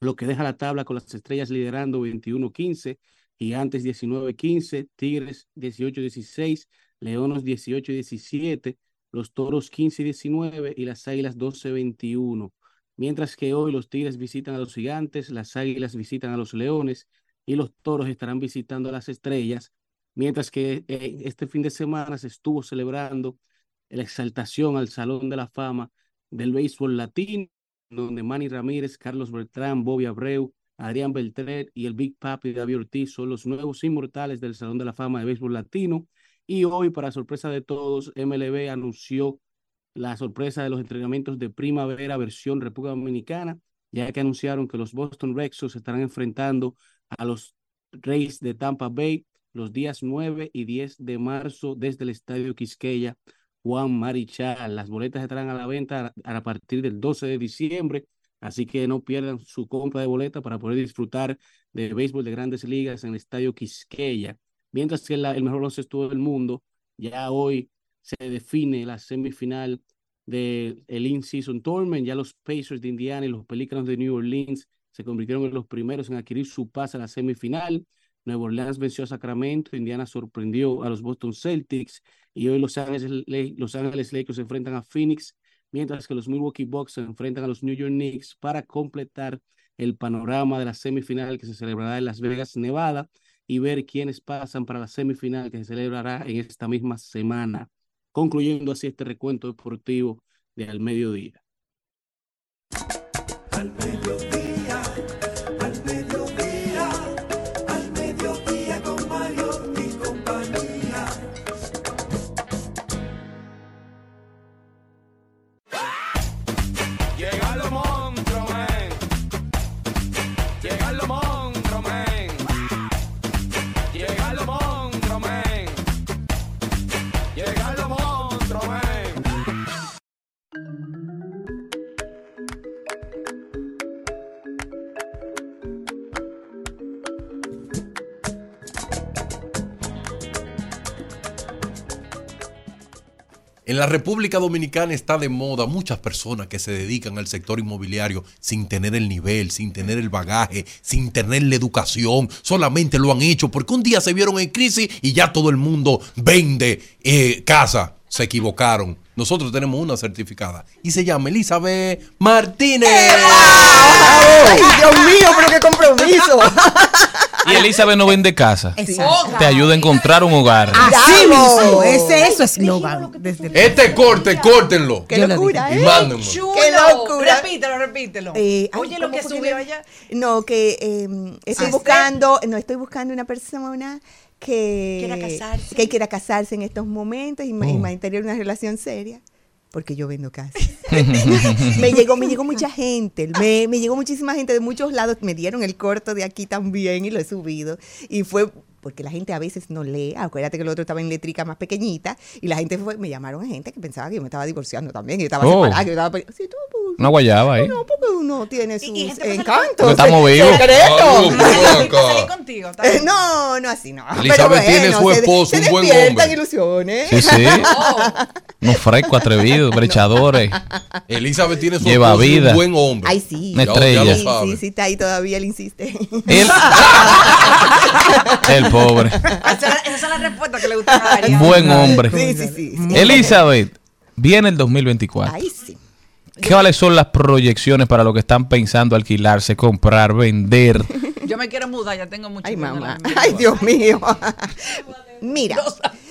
lo que deja la tabla con las estrellas liderando 21-15, gigantes 19-15, tigres 18-16, leones 18-17, los toros 15-19 y las águilas 12-21. Mientras que hoy los tigres visitan a los gigantes, las águilas visitan a los leones, y los toros estarán visitando a las estrellas, mientras que eh, este fin de semana se estuvo celebrando la exaltación al Salón de la Fama del béisbol latino, donde Manny Ramírez, Carlos Beltrán, Bobby Abreu, Adrián Beltré y el Big Papi David Ortiz son los nuevos inmortales del Salón de la Fama de Béisbol Latino. Y hoy, para sorpresa de todos, MLB anunció la sorpresa de los entrenamientos de primavera versión República Dominicana, ya que anunciaron que los Boston Red Sox estarán enfrentando a los Rays de Tampa Bay los días 9 y 10 de marzo desde el Estadio Quisqueya Juan Marichal. Las boletas estarán a la venta a, partir del 12 de diciembre, así que no pierdan su compra de boleta para poder disfrutar de béisbol de grandes ligas en el Estadio Quisqueya. Mientras que la- el mejor baloncesto del mundo, ya hoy se define la semifinal del el In-Season Tournament. Ya los Pacers de Indiana y los Pelícanos de New Orleans se convirtieron en los primeros en adquirir su pase a la semifinal. Nueva Orleans venció a Sacramento, Indiana sorprendió a los Boston Celtics y hoy Los Ángeles, Le- Los Ángeles Lakers se enfrentan a Phoenix, mientras que los Milwaukee Bucks se enfrentan a los New York Knicks para completar el panorama de la semifinal que se celebrará en Las Vegas, Nevada, y ver quiénes pasan para la semifinal que se celebrará en esta misma semana, concluyendo así este recuento deportivo de al mediodía. Mediodía, En la República Dominicana está de moda muchas personas que se dedican al sector inmobiliario sin tener el nivel, sin tener el bagaje, sin tener la educación. Solamente lo han hecho porque un día se vieron en crisis y ya todo el mundo vende eh, casa. Se equivocaron. Nosotros tenemos una certificada y se llama Elizabeth Martínez. ¡Ay, Dios mío, pero qué compromiso! Y Elizabeth no vende casa. Exacto. Te ayuda a encontrar un hogar. Así mismo, ese es su eslogan. Este corte, córtenlo. ¡Qué locura, eh! mándenlo. Chulo. ¡Qué locura! Repítelo, repítelo. Eh, Oye, lo ¿cómo que subió allá. No, que eh, estoy buscando, no estoy buscando una persona que Quiera casarse. que quiera casarse en estos momentos y, ma- y Oh. mantener una relación seria. Porque yo vendo casas. me llegó, me llegó mucha gente, me, me llegó muchísima gente de muchos lados, me dieron el corto de aquí también y lo he subido. Y fue porque la gente a veces no lee, acuérdate que el otro estaba en letrica más pequeñita, y la gente fue, me llamaron a gente que pensaba que yo me estaba divorciando también, que yo estaba Oh. separada, que yo estaba... pe- Sí, tú, pues, Una guayaba ahí. no, porque uno tiene sus y pasa encantos. Se- contigo. está Eh, bien. No, no así no. Elizabeth tiene su se- esposo, se un buen despiertan hombre. ilusiones. Sí, sí. Oh, Unos frescos atrevidos, brechadores. Elizabeth tiene su Lleva esposo y vida. un buen hombre. Ay, sí. Una estrella. ya lo Sí, sí, sí, está ahí todavía, él insiste. Él- el pobre. esa, esa es la respuesta que le gusta a Adrián. Buen hombre. Sí, sí, sí. sí. Elizabeth, viene el 2024. Ay, sí. ¿Cuáles son las proyecciones para lo que están pensando alquilarse, comprar, vender? Yo me quiero mudar, ya tengo mucho Ay, mamá. Ay, Dios mío. Mira,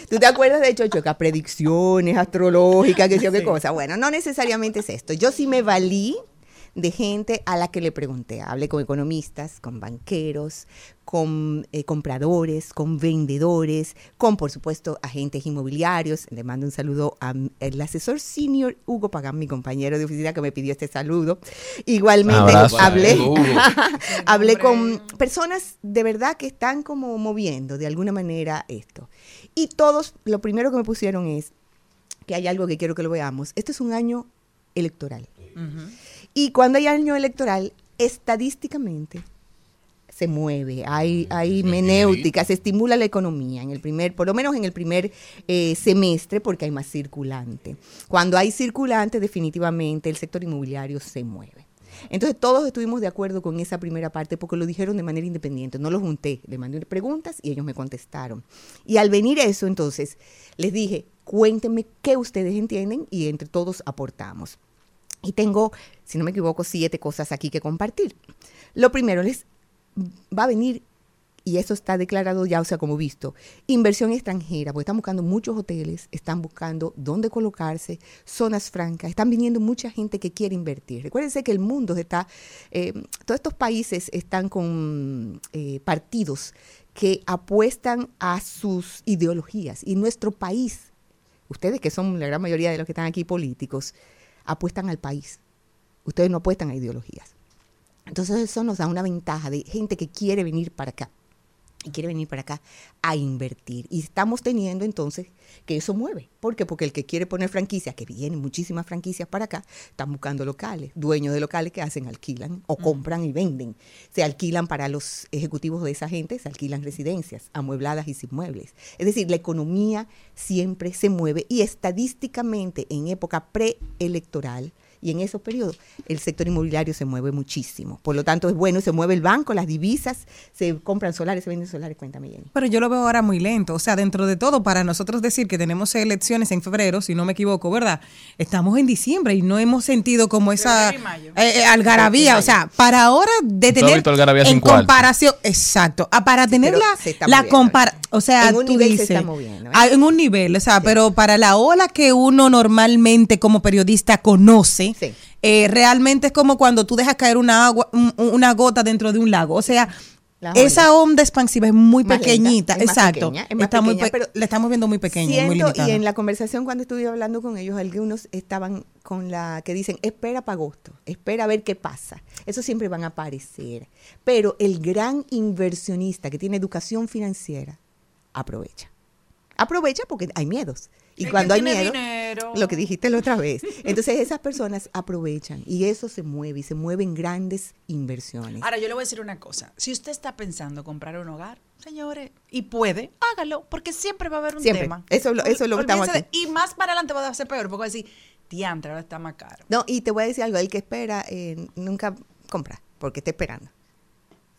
¿tú te acuerdas de Chochoca? Predicciones astrológicas, que sé yo qué Sí. cosa. Bueno, no necesariamente es esto. Yo sí me valí de gente a la que le pregunté. Hablé con economistas, con banqueros, con eh, compradores, con vendedores, con, por supuesto, agentes inmobiliarios. Le mando un saludo al asesor senior Hugo Pagán, mi compañero de oficina que me pidió este saludo. Igualmente hablé, hablé con personas de verdad que están como moviendo de alguna manera esto. Y todos, lo primero que me pusieron es que hay algo que quiero que lo veamos. Este es un año electoral. Y cuando hay año electoral, estadísticamente se mueve, hay, hay menéutica, se estimula la economía en el primer, por lo menos en el primer eh, semestre, porque hay más circulante. Cuando hay circulante, definitivamente el sector inmobiliario se mueve. Entonces todos estuvimos de acuerdo con esa primera parte porque lo dijeron de manera independiente, no lo junté, le mandé preguntas y ellos me contestaron. Y al venir eso, entonces, les dije, cuéntenme qué ustedes entienden y entre todos aportamos. Y tengo, si no me equivoco, siete cosas aquí que compartir. Lo primero, les va a venir y eso está declarado ya, o sea, como visto, inversión extranjera, porque están buscando muchos hoteles, están buscando dónde colocarse, zonas francas, están viniendo mucha gente que quiere invertir. Recuérdense que el mundo está, eh, todos estos países están con eh, partidos que apuestan a sus ideologías y nuestro país, ustedes que son la gran mayoría de los que están aquí políticos, apuestan al país. Ustedes no apuestan a ideologías. Entonces eso nos da una ventaja de gente que quiere venir para acá y quiere venir para acá a invertir. Y estamos teniendo entonces que eso mueve. ¿Por qué? Porque el que quiere poner franquicias, que vienen muchísimas franquicias para acá, están buscando locales, dueños de locales que hacen, alquilan o compran y venden. Se alquilan para los ejecutivos de esa gente, se alquilan residencias amuebladas y sin muebles. Es decir, la economía siempre se mueve y estadísticamente en época preelectoral y en esos periodos el sector inmobiliario se mueve muchísimo. Por lo tanto, es bueno, se mueve el banco, las divisas, se compran solares, se venden solares, cuéntame, Jenny. Pero yo lo veo ahora muy lento. O sea, dentro de todo, para nosotros decir que tenemos elecciones en febrero, si no me equivoco, ¿verdad? Estamos en diciembre y no hemos sentido como esa eh, eh, algarabía. O sea, para ahora de ¿Tú has tener en comparación, exacto, ah, para tener pero la, se está la moviendo, compara, o sea, En un tú nivel se dices, está moviendo, ¿eh? ah, en un nivel, o sea, pero para la ola que uno normalmente como periodista conoce, Sí. eh, realmente es como cuando tú dejas caer una agua, un- una gota dentro de un lago. O sea, esa onda expansiva es muy Más pequeñita. es exacto. pequeña, es más Está muy pequeña, pe- pero la estamos viendo muy pequeña, muy Siento, limitada. y en la conversación cuando estuve hablando con ellos, algunos estaban con la que dicen, espera para agosto, espera a ver qué pasa. Eso siempre van a aparecer. Pero el gran inversionista que tiene educación financiera, aprovecha. Aprovecha porque hay miedos. Y El cuando hay miedo, dinero. lo que dijiste la otra vez. Entonces esas personas aprovechan y eso se mueve y se mueven grandes inversiones. Ahora, yo le voy a decir una cosa. Si usted está pensando comprar un hogar, señores, y puede, hágalo, porque siempre va a haber un Siempre. tema. Eso es lo- eso es lo que estamos aquí. Y más para adelante va a ser peor, porque va a decir, diantre, ahora está más caro. No, y te voy a decir algo, el que espera eh, nunca compra, porque está esperando.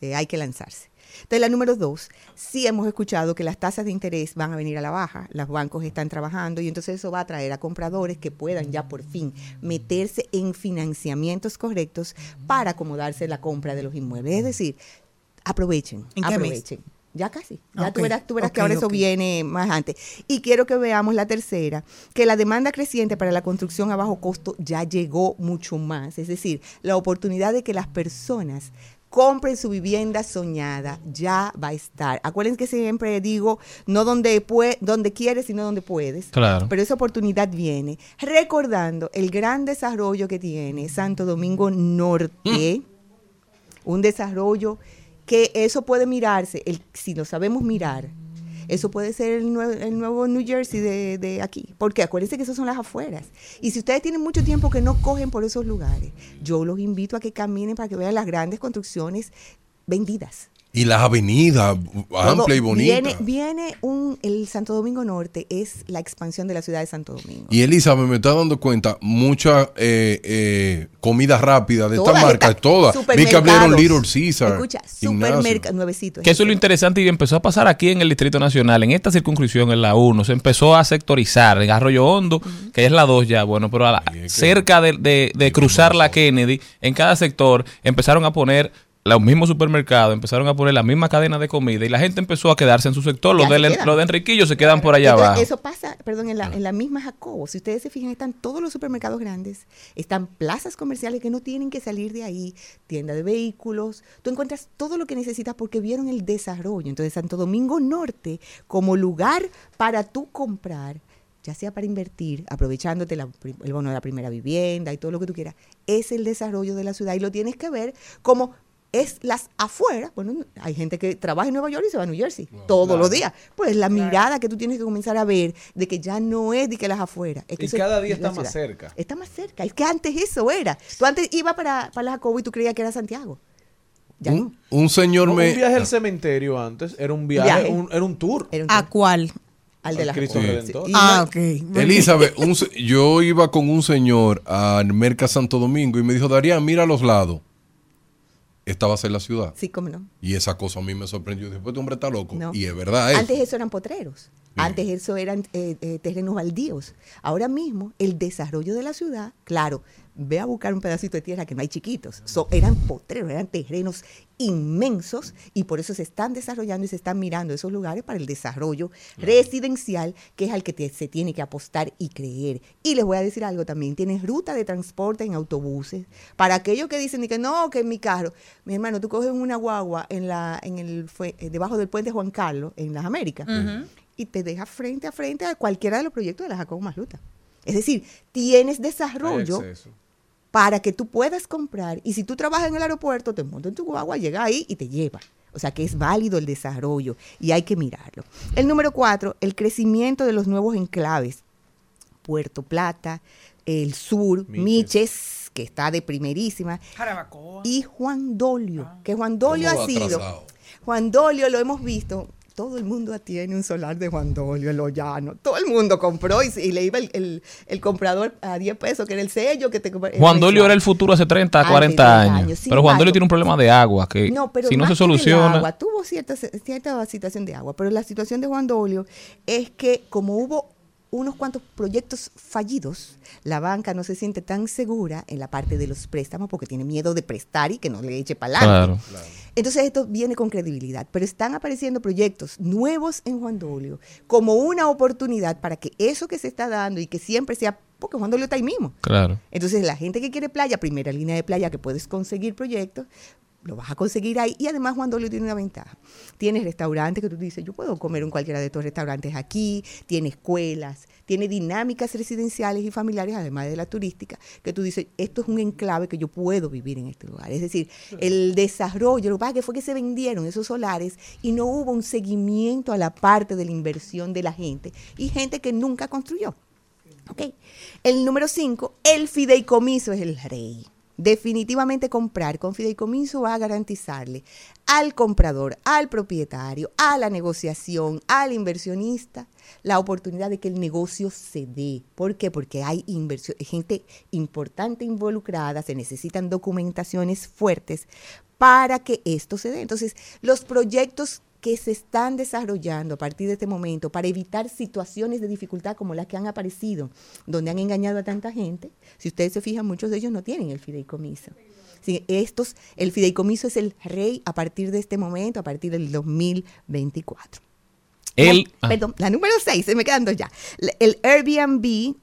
Eh, hay que lanzarse. Entonces, la número dos, sí hemos escuchado que las tasas de interés van a venir a la baja, los bancos están trabajando y entonces eso va a traer a compradores que puedan ya por fin meterse en financiamientos correctos para acomodarse la compra de los inmuebles. Es decir, aprovechen, ¿En qué mes? aprovechen. Ya casi. Ya tú verás, tú verás que ahora eso viene más antes. Y quiero que veamos la tercera, que la demanda creciente para la construcción a bajo costo ya llegó mucho más. Es decir, la oportunidad de que las personas compren su vivienda soñada ya va a estar. Acuérdense que siempre digo, no donde, pue- donde quieres, sino donde puedes. Claro. Pero esa oportunidad viene. Recordando el gran desarrollo que tiene Santo Domingo Norte un desarrollo que eso puede mirarse, el, si lo sabemos mirar, eso puede ser el nuevo, el nuevo New Jersey de, de aquí. Porque acuérdense que esas son las afueras. Y si ustedes tienen mucho tiempo que no cogen por esos lugares, yo los invito a que caminen para que vean las grandes construcciones vendidas. Y las avenidas, amplia y Todo. bonita. Viene, viene un, el Santo Domingo Norte, es la expansión de la ciudad de Santo Domingo. Y Elizabeth me está dando cuenta, mucha eh, eh, comida rápida de esta Todas marca, estas todas. Vi que abrieron. Little Caesar. Escucha, supermercado, nuevecito. Que eso es lo interesante y empezó a pasar aquí en el Distrito Nacional, en esta circunscripción, en la 1, se empezó a sectorizar, en Arroyo Hondo, que es la 2 ya, bueno, pero a la- cerca de, de- de cruzar la Kennedy, en cada sector empezaron a poner los mismos supermercados, empezaron a poner la misma cadena de comida y la gente empezó a quedarse en su sector, los de, los de Enriquillo se quedan por allá Entonces, abajo. Eso pasa, perdón, en la, en la misma Jacobo. Si ustedes se fijan, están todos los supermercados grandes, están plazas comerciales que no tienen que salir de ahí, tienda de vehículos. Tú encuentras todo lo que necesitas porque vieron el desarrollo. Entonces, Santo Domingo Norte, como lugar para tú comprar, ya sea para invertir, aprovechándote la el bono de la primera vivienda y todo lo que tú quieras, es el desarrollo de la ciudad y lo tienes que ver como es las afueras. Bueno, hay gente que trabaja en Nueva York y se va a New Jersey todos los días. Pues la mirada que tú tienes que comenzar a ver de que ya no es de que las afueras. Es que Y cada día está más ciudad. cerca. Está más cerca. Es que antes eso era. Tú antes ibas para, para la Jacobo y tú creías que era Santiago. Ya no. Un, un señor No, me... Un viaje al cementerio antes era un viaje, Viaje. un- era un tour. Era un ¿A cuál? al de Al la Cristo. Redentor. Ah, ok. Elizabeth, un yo iba con un señor al Merca Santo Domingo y me dijo, Darían, mira a los lados. Esta va a ser la ciudad. Sí, cómo no. Y esa cosa a mí me sorprendió. Después, este hombre está loco. No. Y es verdad eso. Antes eso eran potreros. Antes eso eran eh, eh, terrenos baldíos. Ahora mismo, el desarrollo de la ciudad, claro, ve a buscar un pedacito de tierra que no hay chiquitos. So, eran potreros, eran terrenos inmensos y por eso se están desarrollando y se están mirando esos lugares para el desarrollo residencial, que es al que te- se tiene que apostar y creer. Y les voy a decir algo también, tienes ruta de transporte en autobuses. Para aquellos que dicen y que no, que en mi carro, mi hermano, tú coges una guagua en la, en el, fue- eh, debajo del puente Juan Carlos, en las Américas, Ujú. Y te deja frente a frente a cualquiera de los proyectos de la Jacobo Masluta. Es decir, tienes desarrollo para que tú puedas comprar. Y si tú trabajas en el aeropuerto, te montas en tu guagua, llega ahí y te lleva. O sea que es válido el desarrollo y hay que mirarlo. El número cuatro, el crecimiento de los nuevos enclaves. Puerto Plata, el sur, Miches. Miches, que está de primerísima, Jarabacoa. y Juan Dolio, que Juan Dolio ¿Cómo ha sido. atrasado? Juan Dolio lo hemos visto. Todo el mundo tiene un solar de Juan Dolio en lo llano. Todo el mundo compró y, y le iba el, el- el comprador a 10 pesos, que era el sello que te Juan el Dolio era el futuro hace 30, Hace 40 30 años. Pero Juan Dolio tiene un problema de agua que No, pero si no se soluciona. agua, tuvo cierta, cierta situación de agua, pero la situación de Juan Dolio es que como hubo unos cuantos proyectos fallidos, la banca no se siente tan segura en la parte de los préstamos porque tiene miedo de prestar y que no le eche para adelante. Claro. Entonces esto viene con credibilidad, pero están apareciendo proyectos nuevos en Juan Dolio como una oportunidad para que eso que se está dando y que siempre sea, porque Juan Dolio está ahí mismo, Claro. entonces, la gente que quiere playa, primera línea de playa que puedes conseguir proyectos, lo vas a conseguir ahí. Y además, Juan Dolio tiene una ventaja. Tienes restaurantes que tú dices, yo puedo comer en cualquiera de estos restaurantes aquí, tiene escuelas, tiene dinámicas residenciales y familiares, además de la turística, que tú dices, esto es un enclave que yo puedo vivir en este lugar. Es decir, el desarrollo, lo que pasa que fue que se vendieron esos solares y no hubo un seguimiento a la parte de la inversión de la gente y gente que nunca construyó. Ok. El número cinco, el fideicomiso es el rey. Definitivamente comprar con fideicomiso va a garantizarle al comprador, al propietario, a la negociación, al inversionista, la oportunidad de que el negocio se dé. ¿Por qué? Porque hay inversión, gente importante involucrada, se necesitan documentaciones fuertes para que esto se dé. Entonces, los proyectos que se están desarrollando a partir de este momento para evitar situaciones de dificultad como las que han aparecido, donde han engañado a tanta gente. Si ustedes se fijan, muchos de ellos no tienen el fideicomiso. Sí, estos, el fideicomiso es el rey a partir de este momento, a partir del 2024. El, La- perdón, la número 6, se me quedan dos ya. El Airbnb,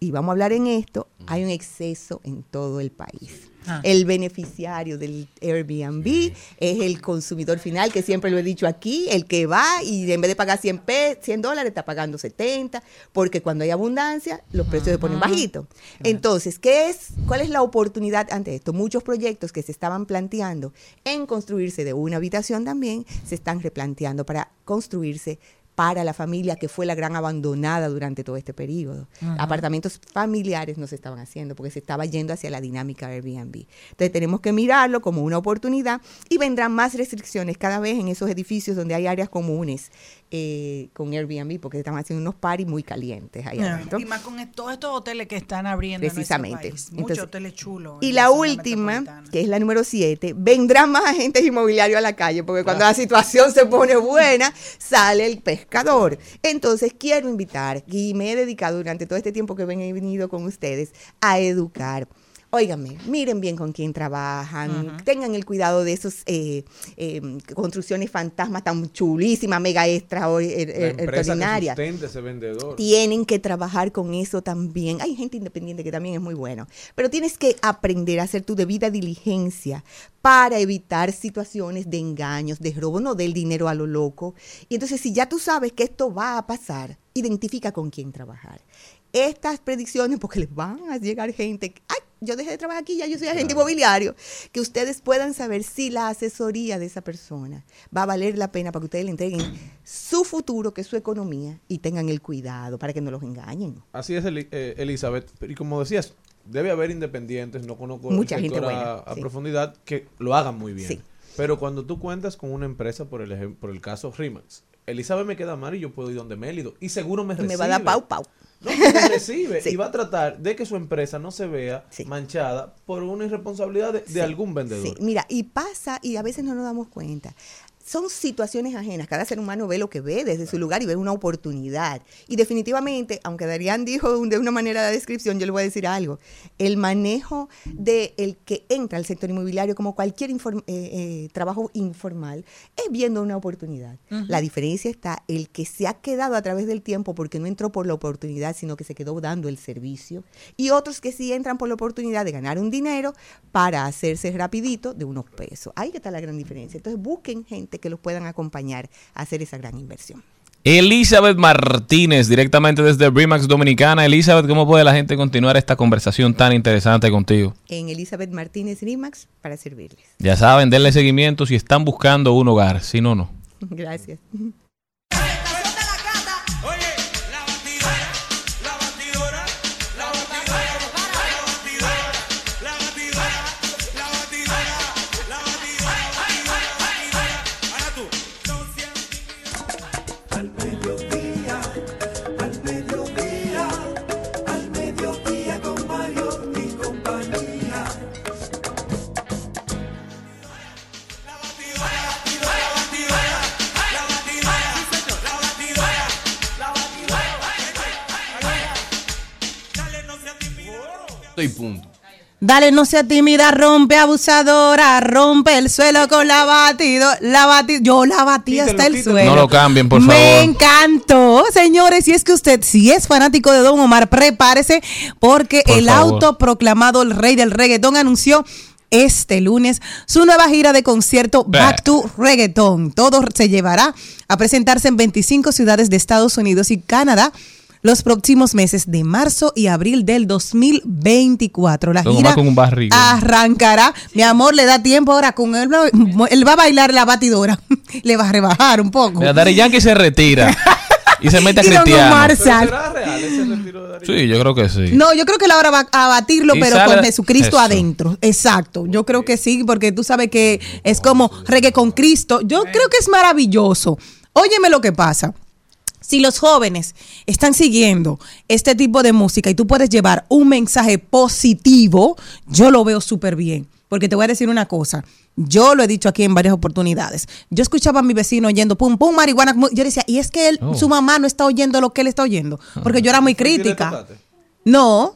y vamos a hablar en esto, hay un exceso en todo el país. Ah. El beneficiario del Airbnb es el consumidor final, que siempre lo he dicho aquí, el que va y en vez de pagar 100, pe- 100 dólares está pagando 70, porque cuando hay abundancia los precios se ponen bajitos. Entonces, ¿qué es, ¿cuál es la oportunidad ante esto? Muchos proyectos que se estaban planteando en construirse de una habitación también se están replanteando para construirse para la familia que fue la gran abandonada durante todo este periodo. Apartamentos familiares no se estaban haciendo porque se estaba yendo hacia la dinámica Airbnb. Entonces tenemos que mirarlo como una oportunidad y vendrán más restricciones cada vez en esos edificios donde hay áreas comunes eh, con Airbnb porque están haciendo unos paris muy calientes ahí adentro. Y más con todos estos hoteles que están abriendo en Precisamente. país. Muchos Entonces, hoteles chulos. Y la última, que es la número 7, vendrán más agentes inmobiliarios a la calle, porque cuando la situación se pone buena, sale el pescador. Entonces, quiero invitar, y me he dedicado durante todo este tiempo que he venido con ustedes, a educar. Óigame, miren bien con quién trabajan, tengan el cuidado de esos eh, eh, construcciones fantasmas tan chulísimas, mega empresa que extraordinarias sustenta ese vendedor. tienen que trabajar con eso también. Hay gente independiente que también es muy bueno, pero tienes que aprender a hacer tu debida diligencia para evitar situaciones de engaños, de robo, no del dinero a lo loco. Y entonces, si ya tú sabes que esto va a pasar, identifica con quién trabajar. Estas predicciones, porque les van a llegar gente, ay, yo dejé de trabajar aquí, ya yo soy agente inmobiliario, que ustedes puedan saber si la asesoría de esa persona va a valer la pena para que ustedes le entreguen su futuro, que es su economía, y tengan el cuidado para que no los engañen. Así es, eh, Elizabeth. Y como decías, debe haber independientes, no conozco Mucha el gente buena, a, a sí. profundidad, que lo hagan muy bien. Sí. Pero cuando tú cuentas con una empresa, por el, por el caso Remax, Elizabeth me queda mal y yo puedo ir donde Mélido. Y seguro me recibe. me va a dar pau pau. No, que recibe Sí. y va a tratar de que su empresa no se vea manchada por una irresponsabilidad de, de algún vendedor. Sí, mira, y pasa, y a veces no nos damos cuenta. Son situaciones ajenas. Cada ser humano ve lo que ve desde su lugar y ve una oportunidad. Y definitivamente, aunque Darían dijo de una manera la descripción, yo le voy a decir algo. El manejo de el que entra al sector inmobiliario como cualquier inform- eh, eh, trabajo informal es viendo una oportunidad. La diferencia está el que se ha quedado a través del tiempo porque no entró por la oportunidad, sino que se quedó dando el servicio. Y otros que sí entran por la oportunidad de ganar un dinero para hacerse rapidito de unos pesos. Ahí está la gran diferencia. Entonces busquen gente que los puedan acompañar a hacer esa gran inversión. Elizabeth Martínez, directamente desde Brimax Dominicana. Elizabeth, ¿cómo puede la gente continuar esta conversación tan interesante contigo? En Elizabeth Martínez Rimax para servirles. Ya saben, denle seguimiento si están buscando un hogar, si no, no. Gracias. Y punto. Dale, no sea tímida, rompe abusadora, rompe el suelo con la batido, la bati, yo la batí hasta el suelo. No lo cambien, por Me favor. encantó, señores. Y es que usted, si es fanático de Don Omar, prepárese porque Por el favor. autoproclamado el rey del reggaetón anunció este lunes su nueva gira de concierto Back to Reggaeton. Todo se llevará a presentarse en 25 ciudades de Estados Unidos y Canadá los próximos meses de marzo y abril del 2024. La gira con un barrigón. arrancará. Mi amor, le da tiempo ahora con él. Él va a bailar la batidora. le va a rebajar un poco. Mira, Daddy Yankee se retira y se mete a Cristiano. Sí, yo creo que sí. No, yo creo que él ahora va a batirlo, Y pero sale- con Jesucristo Eso. adentro. Exacto. Yo creo que sí, porque tú sabes que es como reggae con Cristo. Yo creo que es maravilloso. Óyeme lo que pasa. Si los jóvenes están siguiendo este tipo de música y tú puedes llevar un mensaje positivo, yo lo veo súper bien. Porque te voy a decir una cosa. Yo lo he dicho aquí en varias oportunidades. Yo escuchaba a mi vecino oyendo pum, pum, marihuana. Yo decía, y es que él, Oh. su mamá no está oyendo lo que él está oyendo. Porque yo era muy crítica. No.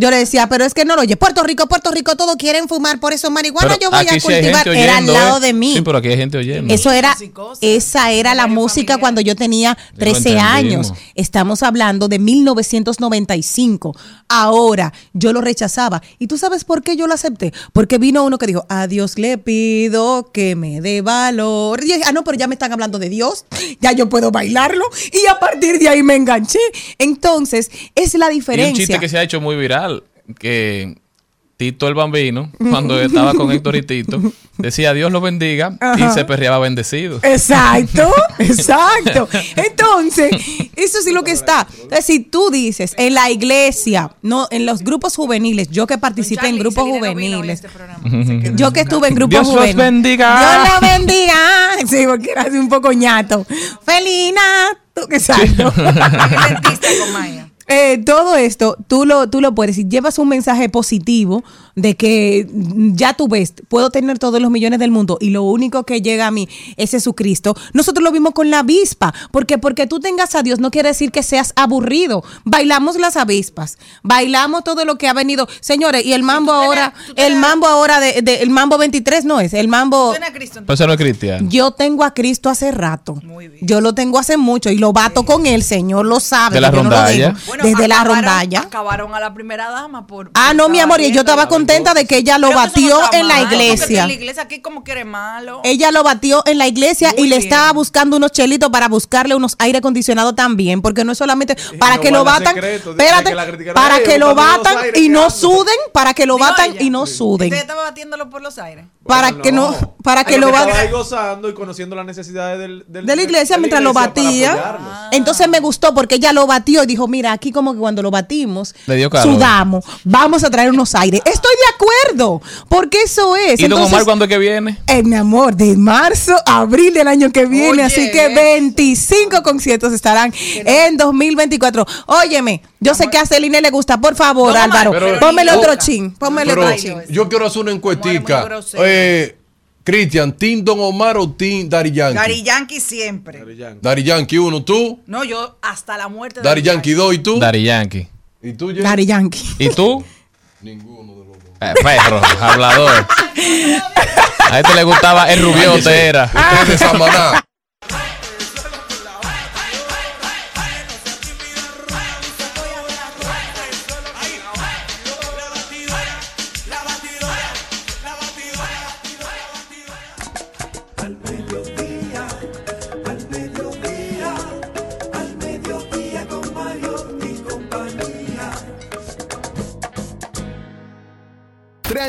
Yo le decía, pero es que no lo oye. Puerto Rico, Puerto Rico, todos quieren fumar, por eso marihuana Pero yo voy a sí cultivar. era al lado ¿eh? de mí. Sí, pero aquí hay gente oyendo. Eso era, esa era la música cuando yo tenía 13 años. Estamos hablando de 1995. Ahora, yo lo rechazaba. ¿Y tú sabes por qué yo lo acepté? Porque vino uno que dijo, a Dios le pido que me dé valor. Y dije, ah, no, pero ya me están hablando de Dios. Ya yo puedo bailarlo. Y a partir de ahí me enganché. Entonces, es la Y un diferencia. chiste que se ha hecho muy viral, que Tito el Bambino, cuando estaba con Héctor y Tito, decía Dios lo bendiga y se perreaba bendecido. Exacto, exacto. Entonces, eso sí lo que está. Entonces, si tú dices en la iglesia, no, en los grupos juveniles, yo que participé en grupos juveniles, yo que estuve en grupos Dios los juveniles. bendiga. Dios los bendiga. Sí, porque era así un poco ñato. Felina, tú que exacto. Eh, todo esto, tú lo, tú lo puedes, si llevas un mensaje positivo de que ya tú ves, puedo tener todos los millones del mundo y lo único que llega a mí es Jesucristo. Nosotros lo vimos con la avispa, porque porque tú tengas a Dios no quiere decir que seas aburrido. Bailamos las avispas, bailamos todo lo que ha venido. Señores, y el mambo ahora, el mambo ahora de, de- el mambo 23 no es, el mambo no es cristiano. yo tengo a Cristo hace rato. Yo lo tengo hace mucho y lo bato con él, Señor lo sabe. De la no Desde la acabaron- rondalla. Acabaron a la primera dama por. Ah, no, mi amor, y yo estaba contenta de que ella lo no batió en la iglesia. En la iglesia aquí como que eres malo. Ella lo batió en la iglesia y le estaba buscando unos chelitos para buscarle unos aire acondicionados también, porque no es solamente para que lo batan, secreto, espérate, que la para "Ay, que lo batan y ¿qué no hago?" suden, para que lo batan y no suden, Usted estaba batiéndolo por los aires. para que no, para que lo estaba ahí gozando y conociendo las necesidades del, del- de la iglesia la mientras lo batía. apoyarlos. Entonces me gustó porque ella lo batió y dijo, mira, aquí como que cuando lo batimos, Le dio calor. sudamos, vamos a traer unos aires. Estoy de acuerdo, porque eso es. ¿Y don Omar cuándo es que viene? eh, mi amor, de marzo a abril del año que viene, Oye, así que 25 conciertos estarán en 2024. Óyeme, yo sé que a Celine le gusta, por favor, Álvaro, pero- otro chin, pónmele Pero otro chin. yo quiero hacer una encuestica. Eh, Cristian, ¿Team Don Omar o Team Daddy Yankee? Gary Yankee siempre. Daddy Yankee, uno, tú. No, yo hasta la muerte de Daddy Yankee, dos, ¿y tú? Daddy Yankee. ¿Y tú, Jenny? Daddy Yankee. ¿Y tú? Ninguno de los dos. perro, hablador. A este le gustaba el rubiote, era. Usted de Samaná.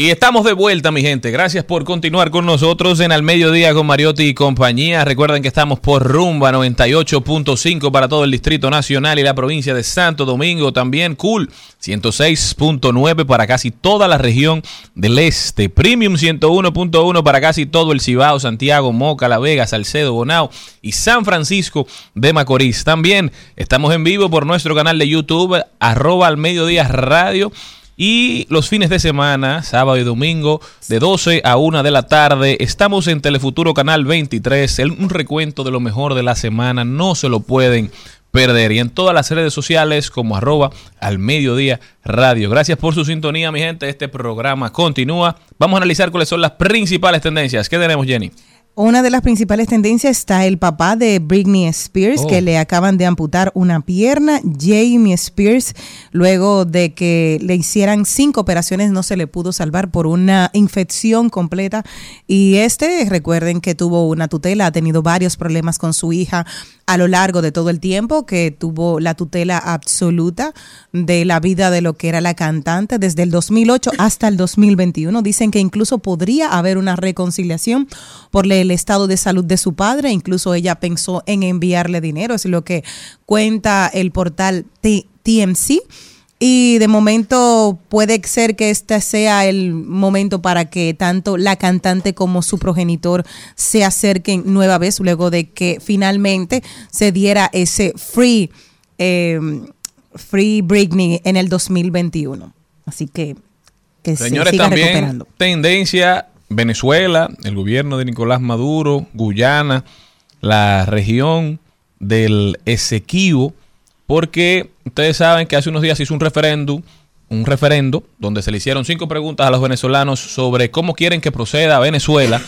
Y estamos de vuelta, mi gente. Gracias por continuar con nosotros en Al Mediodía con Mariotti y compañía. Recuerden que estamos por Rumba 98.5 para todo el Distrito Nacional y la provincia de Santo Domingo. También Cool 106.9 para casi toda la región del este. Premium 101.1 para casi todo el Cibao, Santiago, Moca, La Vega, Salcedo, Bonao y San Francisco de Macorís. También estamos en vivo por nuestro canal de YouTube, arroba al mediodía radio. Y los fines de semana, sábado y domingo, de 12 a 1 de la tarde, estamos en Telefuturo Canal 23, el- un recuento de lo mejor de la semana, no se lo pueden perder. Y en todas las redes sociales como arroba al mediodía radio. Gracias por su sintonía, mi gente. Este programa continúa. Vamos a analizar cuáles son las principales tendencias. ¿Qué tenemos, Jenny? Una de las principales tendencias está el papá de Britney Spears, Oh. que le acaban de amputar una pierna. Jamie Spears, luego de que le hicieran cinco operaciones, no se le pudo salvar por una infección completa. Y este, recuerden que tuvo una tutela, ha tenido varios problemas con su hija a lo largo de todo el tiempo, que tuvo la tutela absoluta de la vida de lo que era la cantante desde el 2008 hasta el 2021. Dicen que incluso podría haber una reconciliación por el estado de salud de su padre. Incluso ella pensó en enviarle dinero, es lo que cuenta el portal T- TMC. Y de momento puede ser que este sea el momento para que tanto la cantante como su progenitor se acerquen nueva vez luego de que finalmente se diera ese free, eh, free Britney en el 2021. Así que que Señores, se siga también recuperando. tendencia Venezuela, el gobierno de Nicolás Maduro, Guyana, la región del Esequibo, porque ustedes saben que hace unos días hizo un referéndum, un referendo donde se le hicieron cinco preguntas a los venezolanos sobre cómo quieren que proceda Venezuela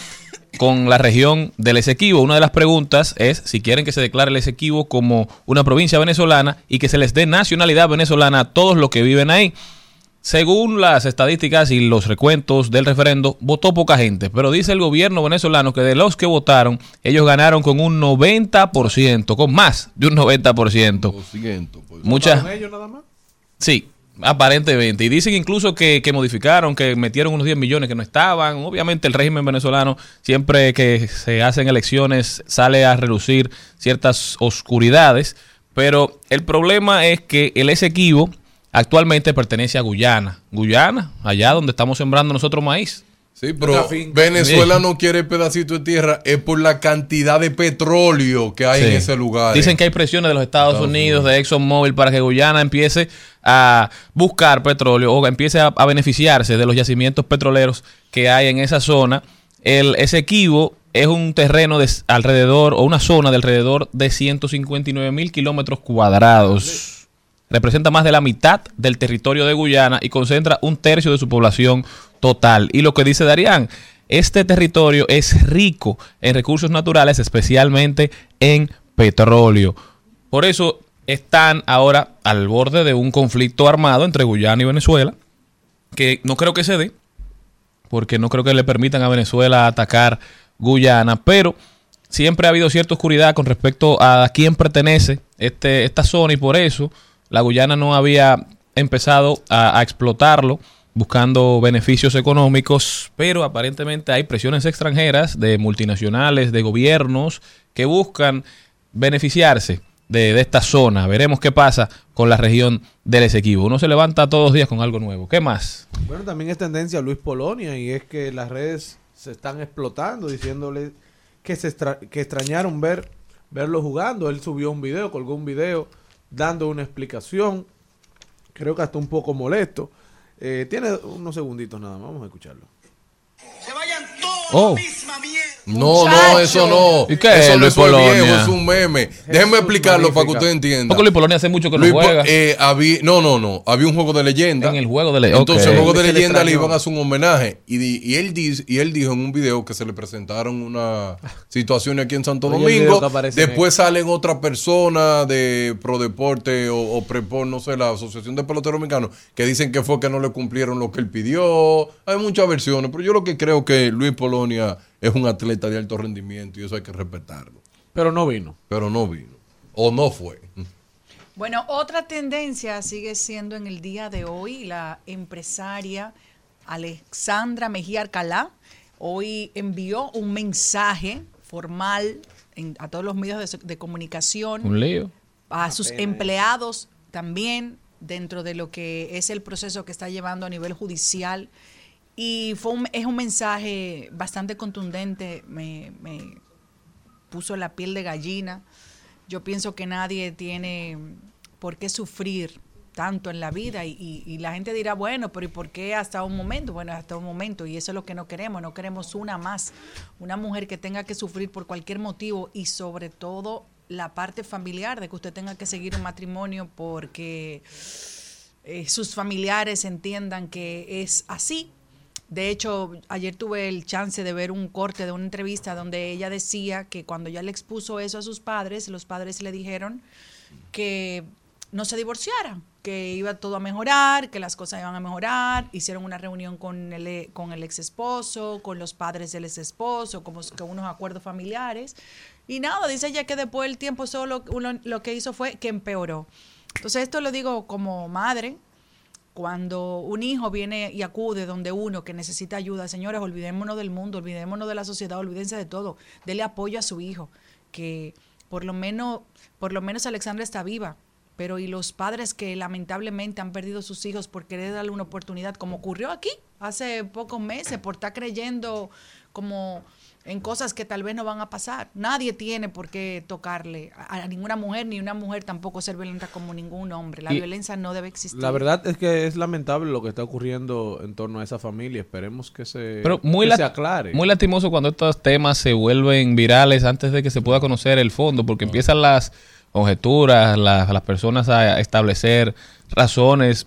con la región del Esequibo. Una de las preguntas es si quieren que se declare el Esequibo como una provincia venezolana y que se les dé nacionalidad venezolana a todos los que viven ahí. Según las estadísticas y los recuentos del referendo, votó poca gente, pero dice el gobierno venezolano que de los que votaron, ellos ganaron con un 90%, con más de un 90%. Muchas, ¿Votaron ellos nada más? Sí, aparentemente. Y dicen incluso que, que modificaron, que metieron unos 10 millones que no estaban. Obviamente el régimen venezolano, siempre que se hacen elecciones, sale a relucir ciertas oscuridades. Pero el problema es que el Esequibo actualmente pertenece a Guyana. Guyana, allá donde estamos sembrando nosotros maíz. Sí, pero Venezuela no quiere pedacito de tierra, es por la cantidad de petróleo que hay Sí. en ese lugar. Dicen que hay presiones de los Estados, Unidos, de ExxonMobil, para que Guyana empiece a buscar petróleo o empiece a, a beneficiarse de los yacimientos petroleros que hay en esa zona. El Esequibo es un terreno de alrededor, o una zona de alrededor de 159 mil kilómetros cuadrados. Representa más de la mitad del territorio de Guyana y concentra un tercio de su población total. Y lo que dice Darían, este territorio es rico en recursos naturales, especialmente en petróleo. Por eso están ahora al borde de un conflicto armado entre Guyana y Venezuela, que no creo que se dé, porque no creo que le permitan a Venezuela atacar Guyana, pero siempre ha habido cierta oscuridad con respecto a quién pertenece este, esta zona y por eso la Guyana no había empezado a, explotarlo buscando beneficios económicos, pero aparentemente hay presiones extranjeras de multinacionales, de gobiernos que buscan beneficiarse de, esta zona. Veremos qué pasa con la región del Esequibo. Uno se levanta todos los días con algo nuevo. ¿Qué más? Bueno, también es tendencia Luis Polonia y es que las redes se están explotando diciéndole que se que extrañaron ver verlo jugando. Él subió un video, colgó un video dando una explicación. Creo que hasta un poco molesto. Eh, tiene unos segunditos nada más, vamos a escucharlo. Oh. No, no, eso no. ¿Y qué eso es no Luis es un Polonia? viejo, es un meme. Déjenme explicarlo para que usted entienda. Porque Luis Polonia hace mucho que no Luis juega. eh, había- no, no, no. Había un juego de leyenda. En el juego de le- Entonces, el juego de le leyenda le iban a hacer un homenaje. Y, y él dice, y él dijo en un video que se le presentaron una situación aquí en Santo Domingo. Después salen otra persona de Pro Deporte o, o Prepor, no sé, la Asociación de Peloteros Mexicanos, que dicen que fue que no le cumplieron lo que él pidió. Hay muchas versiones, pero yo lo que creo que Luis Polonia es un atleta de alto rendimiento y eso hay que respetarlo. Pero no vino. Pero no vino. O no fue. Bueno, otra tendencia sigue siendo en el día de hoy la empresaria Alexandra Mejía Alcalá. Hoy envió un mensaje formal en- a todos los medios de, de comunicación Un lío. a sus empleados también dentro de lo que es el proceso que está llevando a nivel judicial. Y fue un- es un mensaje bastante contundente, me, puso la piel de gallina. Yo pienso que nadie tiene por qué sufrir tanto en la vida y, y- y la gente dirá, bueno, pero ¿y por qué hasta un momento? Bueno, hasta un momento y eso es lo que no queremos, no queremos una más, una mujer que tenga que sufrir por cualquier motivo y sobre todo la parte familiar de que usted tenga que seguir un matrimonio porque eh, sus familiares entiendan que es así. De hecho, ayer tuve el chance de ver un corte de una entrevista donde ella decía que cuando ya le expuso eso a sus padres, los padres le dijeron que no se divorciaran, que iba todo a mejorar, que las cosas iban a mejorar. Hicieron una reunión con el, con el ex esposo, con los padres del ex esposo, como unos acuerdos familiares. Y nada, dice ella que después del tiempo solo lo que hizo fue que empeoró. Entonces esto lo digo como madre, cuando un hijo viene y acude donde uno que necesita ayuda, señores, olvidémonos del mundo, olvidémonos de la sociedad, olvídense de todo, dele apoyo a su hijo, que por lo menos, por lo menos Alexandra está viva, pero y los padres que lamentablemente han perdido sus hijos por querer darle una oportunidad, como ocurrió aquí hace pocos meses, por estar creyendo como en cosas que tal vez no van a pasar. Nadie tiene por qué tocarle a, a ninguna mujer, ni una mujer tampoco ser violenta como ningún hombre. La Y violencia no debe existir. La verdad es que es lamentable lo que está ocurriendo en torno a esa familia. Esperemos que se, Pero muy, que se aclare. muy lastimoso cuando estos temas se vuelven virales antes de que se pueda conocer el fondo, porque empiezan las conjeturas, las, las personas a establecer razones,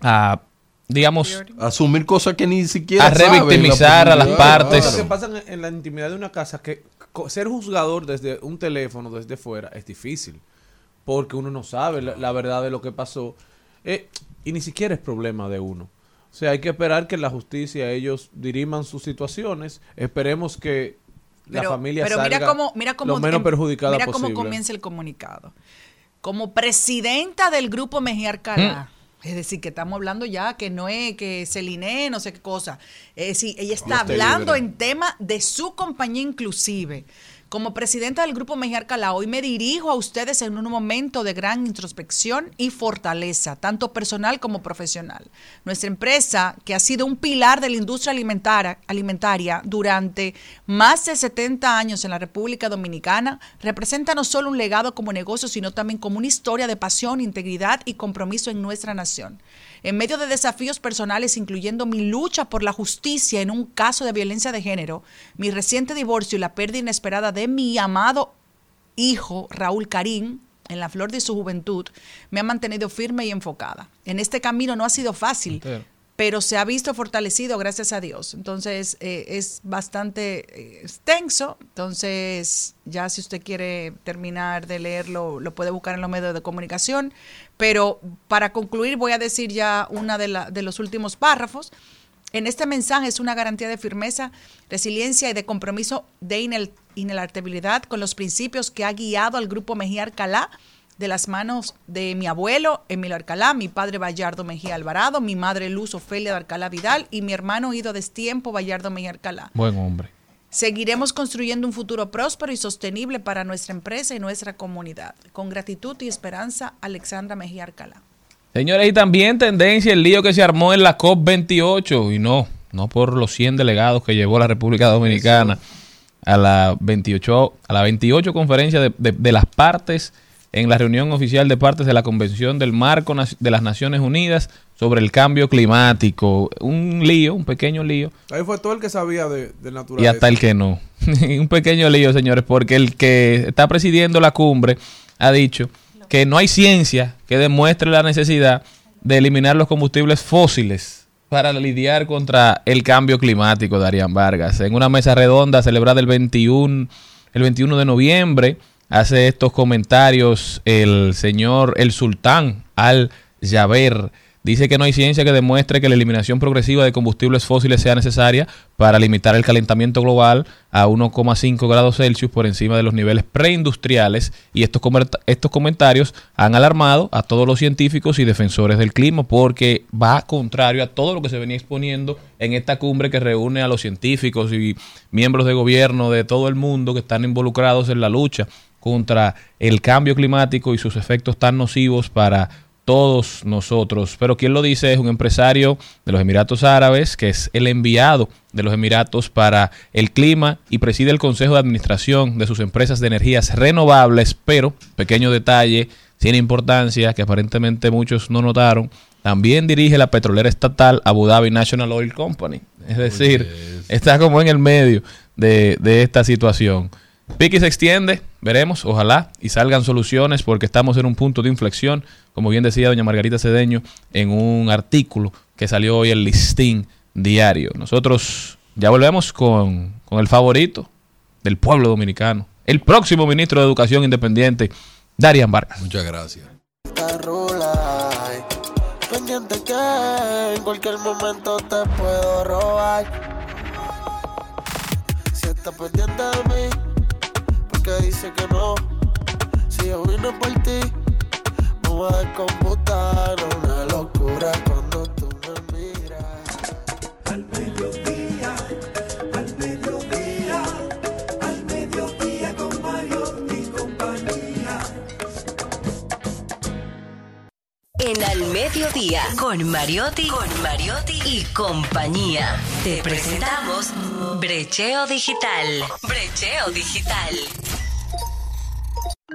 a, digamos, Asumir cosas que ni siquiera A revictimizar la a las partes. Cosas que pasan en la intimidad de una casa que ser juzgador desde un teléfono, desde fuera, es difícil. Porque uno no sabe la, la verdad de lo que pasó. Eh, y ni siquiera es problema de uno. O sea, hay que esperar que la justicia, ellos diriman sus situaciones. Esperemos que la familia pero salga mira cómo, mira cómo, lo menos em- perjudicada mira posible. cómo comienza el comunicado. Como presidenta del grupo Mejía Alcalá. Es decir, que estamos hablando ya que no es que Celine, no sé qué cosa. Es decir, ella está hablando libre. en tema de su compañía inclusive. Como presidenta del Grupo Mejía Alcalá, hoy me dirijo a ustedes en un momento de gran introspección y fortaleza, tanto personal como profesional. Nuestra empresa, que ha sido un pilar de la industria alimentaria, alimentaria durante más de 70 años en la República Dominicana, representa no solo un legado como negocio, sino también como una historia de pasión, integridad y compromiso en nuestra nación. En medio de desafíos personales, incluyendo mi lucha por la justicia en un caso de violencia de género, mi reciente divorcio y la pérdida inesperada de mi amado hijo, Raúl Karim, en la flor de su juventud, me ha mantenido firme y enfocada. En este camino no ha sido fácil, pero se ha visto fortalecido gracias a Dios. Entonces eh, es bastante eh, extenso. Entonces ya si usted quiere terminar de leerlo, lo puede buscar en los medios de comunicación. Pero para concluir voy a decir ya una de, de los últimos párrafos. En este mensaje es una garantía de firmeza, resiliencia y de compromiso de inel- inalterabilidad con los principios que ha guiado al grupo Mejía Alcalá de las manos de mi abuelo Emilio Alcalá, mi padre Bayardo Mejía Alvarado, mi madre Luz Ofelia de Alcalá Vidal y mi hermano Ido Destiempo Bayardo Mejía Alcalá. buen hombre. Seguiremos construyendo un futuro próspero y sostenible para nuestra empresa y nuestra comunidad. Con gratitud y esperanza, Alexandra Mejía Alcalá. Señores, y también tendencia el lío que se armó en la COP28, y no, no por los 100 delegados que llevó la República Dominicana a la 28, a la 28 conferencia de, de- de las partes en la reunión oficial de partes de la Convención del Marco de las Naciones Unidas sobre el cambio climático. Un lío, un pequeño lío, Ahí fue todo el que sabía de, de y naturaleza. hasta el que no. un pequeño lío, señores, porque el que está presidiendo la cumbre ha dicho que no hay ciencia que demuestre la necesidad de eliminar los combustibles fósiles para lidiar contra el cambio climático, Darían Vargas. En una mesa redonda celebrada el 21, el 21 de noviembre, hace estos comentarios el señor, el sultán al-Jaber. Dice que no hay ciencia que demuestre que la eliminación progresiva de combustibles fósiles sea necesaria para limitar el calentamiento global a 1,5 grados Celsius por encima de los niveles preindustriales y estos, estos comentarios han alarmado a todos los científicos y defensores del clima porque va contrario a todo lo que se venía exponiendo en esta cumbre que reúne a los científicos y miembros de gobierno de todo el mundo que están involucrados en la lucha contra el cambio climático y sus efectos tan nocivos para todos nosotros. Pero quien lo dice es un empresario de los Emiratos Árabes, que es el enviado de los Emiratos para el clima y preside el Consejo de Administración de sus empresas de energías renovables, pero, pequeño detalle, sin importancia, que aparentemente muchos no notaron, también dirige la petrolera estatal Abu Dhabi National Oil Company. Es decir, está como en el medio de, de esta situación. Piqui se extiende, veremos, ojalá, y salgan soluciones porque estamos en un punto de inflexión, como bien decía doña Margarita Cedeño en un artículo que salió hoy en Listín Diario. Nosotros ya volvemos con, con el favorito del pueblo dominicano, el próximo ministro de Educación Independiente, Darian Vargas. Muchas gracias. Pendiente que en cualquier momento te puedo robar. Si dice que no. Si yo vine por ti, me voy a descomputar. Una locura cuando tú me miras. Al mediodía, al mediodía, al mediodía con Mario y compañía. En Al Mediodía, con Mariotti, con Mariotti y compañía. Te presentamos Brecheo Digital. Brecheo Digital. Y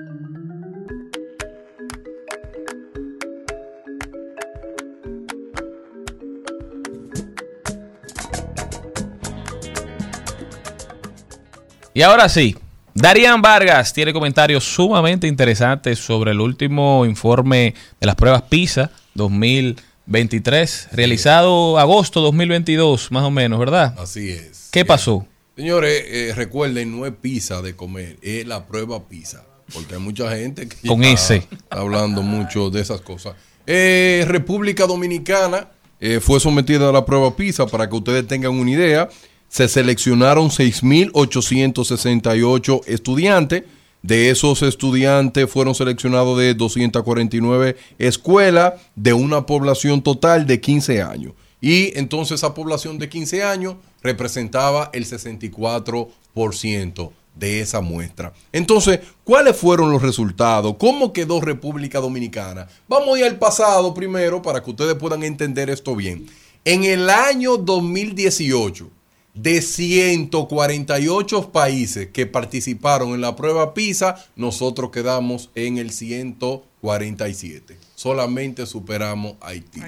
ahora sí, Darían Vargas tiene comentarios sumamente interesantes sobre el último informe de las pruebas PISA 2023, realizado agosto 2022, más o menos, ¿verdad? Así es. ¿Qué pasó? Señores, eh, recuerden, no es pizza de comer, es la prueba pizza. Porque hay mucha gente que Con está ese. hablando mucho de esas cosas. Eh, República Dominicana eh, fue sometida a la prueba PISA para que ustedes tengan una idea. Se seleccionaron 6.868 estudiantes. De esos estudiantes fueron seleccionados de 249 escuelas de una población total de 15 años. Y entonces esa población de 15 años representaba el 64% de esa muestra. Entonces, ¿cuáles fueron los resultados? ¿Cómo quedó República Dominicana? Vamos a ir al pasado primero para que ustedes puedan entender esto bien. En el año 2018, de 148 países que participaron en la prueba PISA, nosotros quedamos en el 147. Solamente superamos a Haití.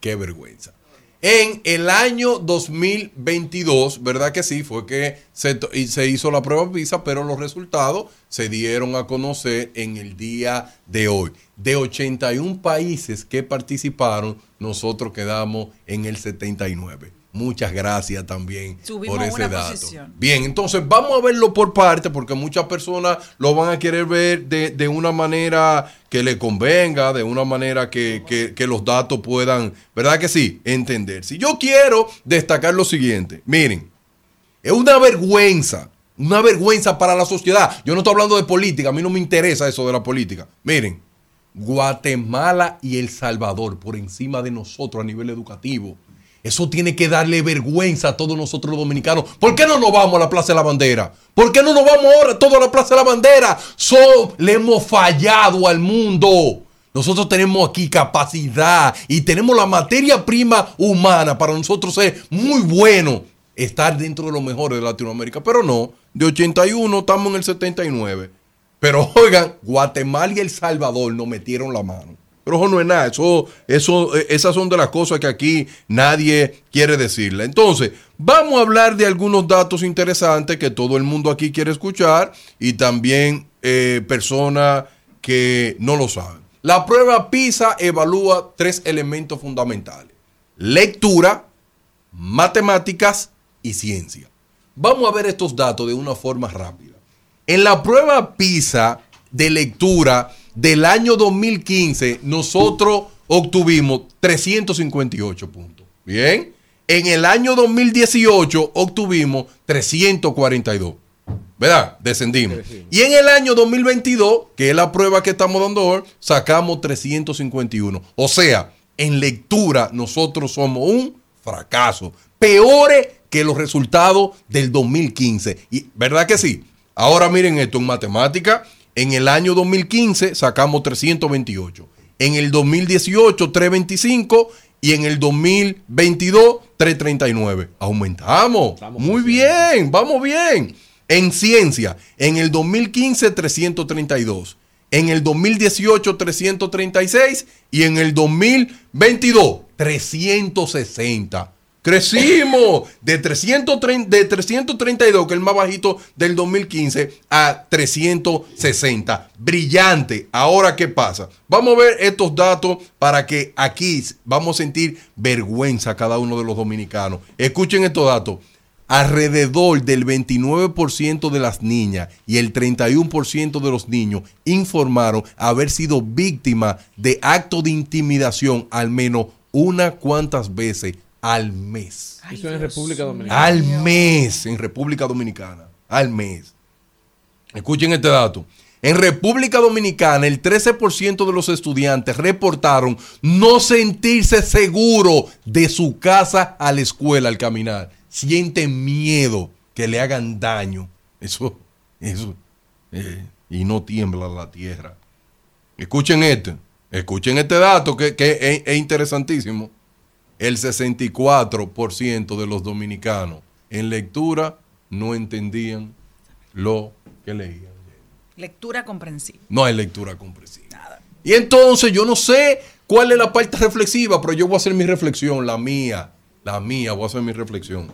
Qué vergüenza. En el año 2022, ¿verdad que sí? Fue que se, hizo la prueba PISA, pero los resultados se dieron a conocer en el día de hoy. De 81 países que participaron, nosotros quedamos en el 79. Muchas gracias también Subimos por ese dato. posición. Bien, entonces vamos a verlo por parte porque muchas personas lo van a querer ver de, de una manera que le convenga, de una manera que, que- que los datos puedan, ¿verdad que sí? Entender. Si yo quiero destacar lo siguiente, miren, es una vergüenza, una vergüenza para la sociedad. Yo no estoy hablando de política, a mí no me interesa eso de la política. Miren, Guatemala y El Salvador por encima de nosotros a nivel educativo. Eso tiene que darle vergüenza a todos nosotros los dominicanos. ¿Por qué no nos vamos a la Plaza de la Bandera? ¿Por qué no nos vamos ahora todos a la Plaza de la Bandera? So- le hemos fallado al mundo. Nosotros tenemos aquí capacidad y tenemos la materia prima humana para nosotros ser muy bueno estar dentro de los mejores de Latinoamérica. Pero no, de 81 estamos en el 79. Pero oigan, Guatemala y El Salvador nos metieron la mano. Pero eso no es nada, eso, eso, eh, esas son de las cosas que aquí nadie quiere decirle. Entonces, vamos a hablar de algunos datos interesantes que todo el mundo aquí quiere escuchar y también eh, personas que no lo saben. La prueba PISA evalúa tres elementos fundamentales. Lectura, matemáticas y ciencia. Vamos a ver estos datos de una forma rápida. En la prueba PISA de lectura del año 2015, nosotros obtuvimos 358 puntos. Bien. En el año 2018 obtuvimos 342. ¿Verdad? Descendimos. Y en el año 2022, que es la prueba que estamos dando hoy, sacamos 351. O sea, en lectura nosotros somos un fracaso. Peores que los resultados del 2015. Y, ¿Verdad que sí? Ahora miren esto, en matemática, en el año 2015 sacamos 328. En el 2018, 325. Y en el 2022, 339. Aumentamos. Muy bien, vamos bien. En ciencia, en el 2015, 332. En el 2018, 336. Y en el 2022, 360. Crecimos de, 330, de 332, que es el más bajito del 2015, a 360. Brillante. Ahora, ¿qué pasa? Vamos a ver estos datos para que aquí vamos a sentir vergüenza cada uno de los dominicanos. Escuchen estos datos. Alrededor del 29% de las niñas y el 31% de los niños informaron haber sido víctimas de actos de intimidación al menos unas cuantas veces al mes. Eso en República Dominicana. Al mes en República Dominicana. Al mes. Escuchen este dato. En República Dominicana, el 13% de los estudiantes reportaron no sentirse seguro de su casa a la escuela al caminar. Sienten miedo que le hagan daño. Eso, eso. eh, y no tiembla la tierra. Escuchen este. Escuchen este dato que, que es, es interesantísimo. El 64% de los dominicanos en lectura no entendían lo que leían. Lectura comprensiva. No hay lectura comprensiva. Y entonces yo no sé cuál es la parte reflexiva, pero yo voy a hacer mi reflexión, la mía, la mía, voy a hacer mi reflexión.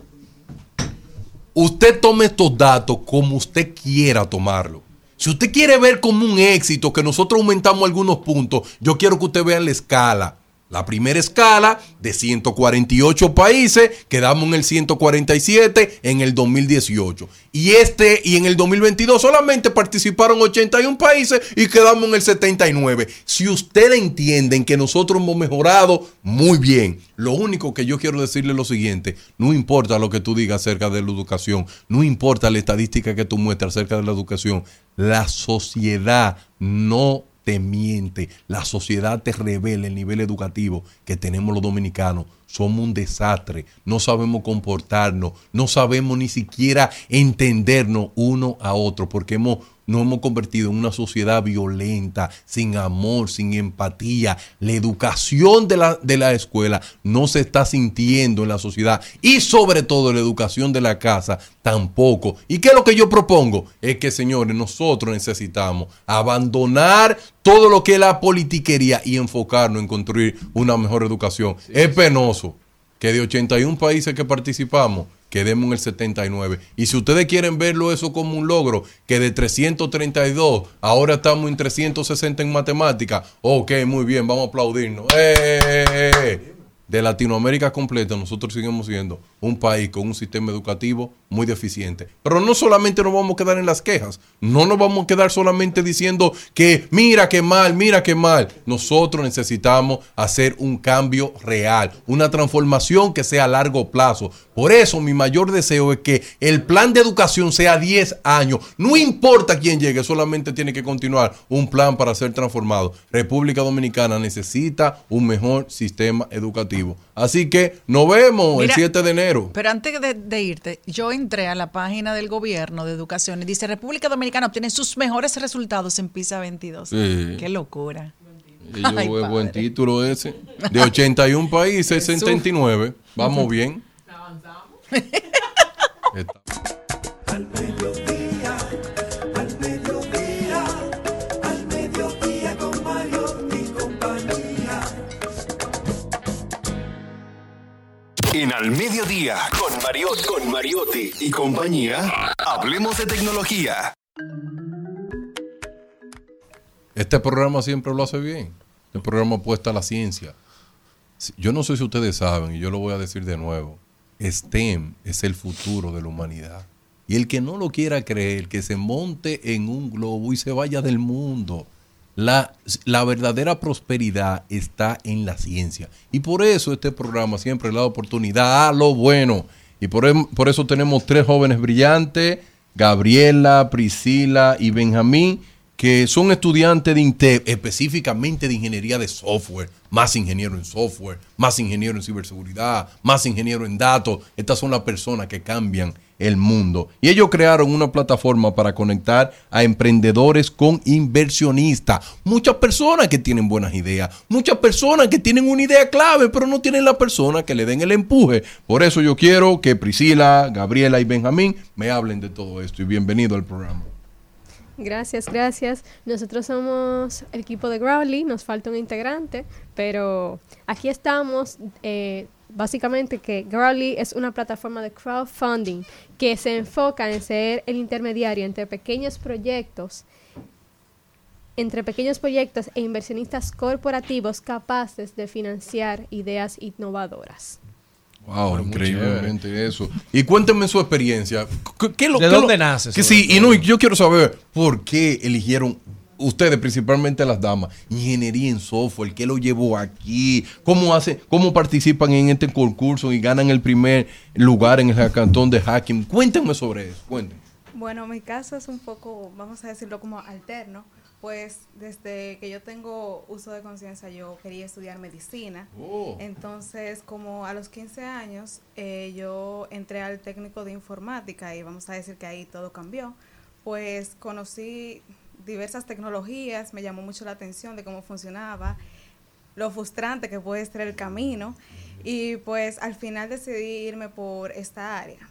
Usted tome estos datos como usted quiera tomarlo. Si usted quiere ver como un éxito que nosotros aumentamos algunos puntos, yo quiero que usted vea la escala. La primera escala de 148 países, quedamos en el 147 en el 2018. Y este y en el 2022 solamente participaron 81 países y quedamos en el 79. Si ustedes entienden que nosotros hemos mejorado, muy bien. Lo único que yo quiero decirle es lo siguiente, no importa lo que tú digas acerca de la educación, no importa la estadística que tú muestras acerca de la educación, la sociedad no te miente, la sociedad te revela el nivel educativo que tenemos los dominicanos. Somos un desastre, no sabemos comportarnos, no sabemos ni siquiera entendernos uno a otro, porque hemos, nos hemos convertido en una sociedad violenta, sin amor, sin empatía. La educación de la, de la escuela no se está sintiendo en la sociedad y sobre todo la educación de la casa tampoco. ¿Y qué es lo que yo propongo? Es que, señores, nosotros necesitamos abandonar todo lo que es la politiquería y enfocarnos en construir una mejor educación. es penoso que de 81 países que participamos, quedemos en el 79. Y si ustedes quieren verlo eso como un logro, que de 332 ahora estamos en 360 en matemática, ok, muy bien, vamos a aplaudirnos. ¡Eh! De Latinoamérica completa, nosotros seguimos siendo un país con un sistema educativo muy deficiente. Pero no solamente nos vamos a quedar en las quejas, no nos vamos a quedar solamente diciendo que mira qué mal, mira qué mal. Nosotros necesitamos hacer un cambio real, una transformación que sea a largo plazo. Por eso mi mayor deseo es que el plan de educación sea 10 años. No importa quién llegue, solamente tiene que continuar un plan para ser transformado. República Dominicana necesita un mejor sistema educativo. Así que nos vemos el Mira, 7 de enero. Pero antes de, de irte, yo entré a la página del gobierno de educación y dice República Dominicana obtiene sus mejores resultados en PISA 22. Sí. Qué locura. Y yo, Ay, buen- título ese. De 81 países, Jesús. 79. Vamos bien. Al En Al Mediodía, con Mariotti, con Mariotti y compañía, hablemos de tecnología. Este programa siempre lo hace bien. El programa apuesta a la ciencia. Yo no sé si ustedes saben, y yo lo voy a decir de nuevo. STEM es el futuro de la humanidad. Y el que no lo quiera creer, que se monte en un globo y se vaya del mundo. La, la verdadera prosperidad está en la ciencia. Y por eso este programa siempre le da oportunidad a lo bueno. Y por, em- por eso tenemos tres jóvenes brillantes, Gabriela, Priscila y Benjamín, que son estudiantes de INTEP, específicamente de ingeniería de software, más ingeniero en software, más ingeniero en ciberseguridad, más ingeniero en datos. Estas son las personas que cambian el mundo. Y ellos crearon una plataforma para conectar a emprendedores con inversionistas. Muchas personas que tienen buenas ideas, muchas personas que tienen una idea clave, pero no tienen la persona que le den el empuje. Por eso yo quiero que Priscila, Gabriela y Benjamín me hablen de todo esto. Y bienvenido al programa. Gracias, gracias. Nosotros somos el equipo de Growly, nos falta un integrante, pero aquí estamos. eh, básicamente que Growly es una plataforma de crowdfunding que se enfoca en ser el intermediario entre pequeños proyectos entre pequeños proyectos e inversionistas corporativos capaces de financiar ideas innovadoras. Wow, increíblemente eso. Y cuéntenme su experiencia. ¿Qué- qué lo- ¿De qué lo- dónde nace, Que sí, y no, yo quiero saber por qué eligieron ustedes, principalmente las damas, ingeniería en software, qué lo llevó aquí, cómo hace, cómo participan en este concurso y ganan el primer lugar en el hackathon de hacking. Cuéntenme sobre eso, cuéntenme. Bueno, mi caso es un poco, vamos a decirlo como alterno, pues desde que yo tengo uso de conciencia yo quería estudiar medicina. Oh. Entonces, como a los 15 años, eh, yo entré al técnico de informática y vamos a decir que ahí todo cambió. Pues conocí diversas tecnologías, me llamó mucho la atención de cómo funcionaba, lo frustrante que puede ser el camino y pues al final decidí irme por esta área.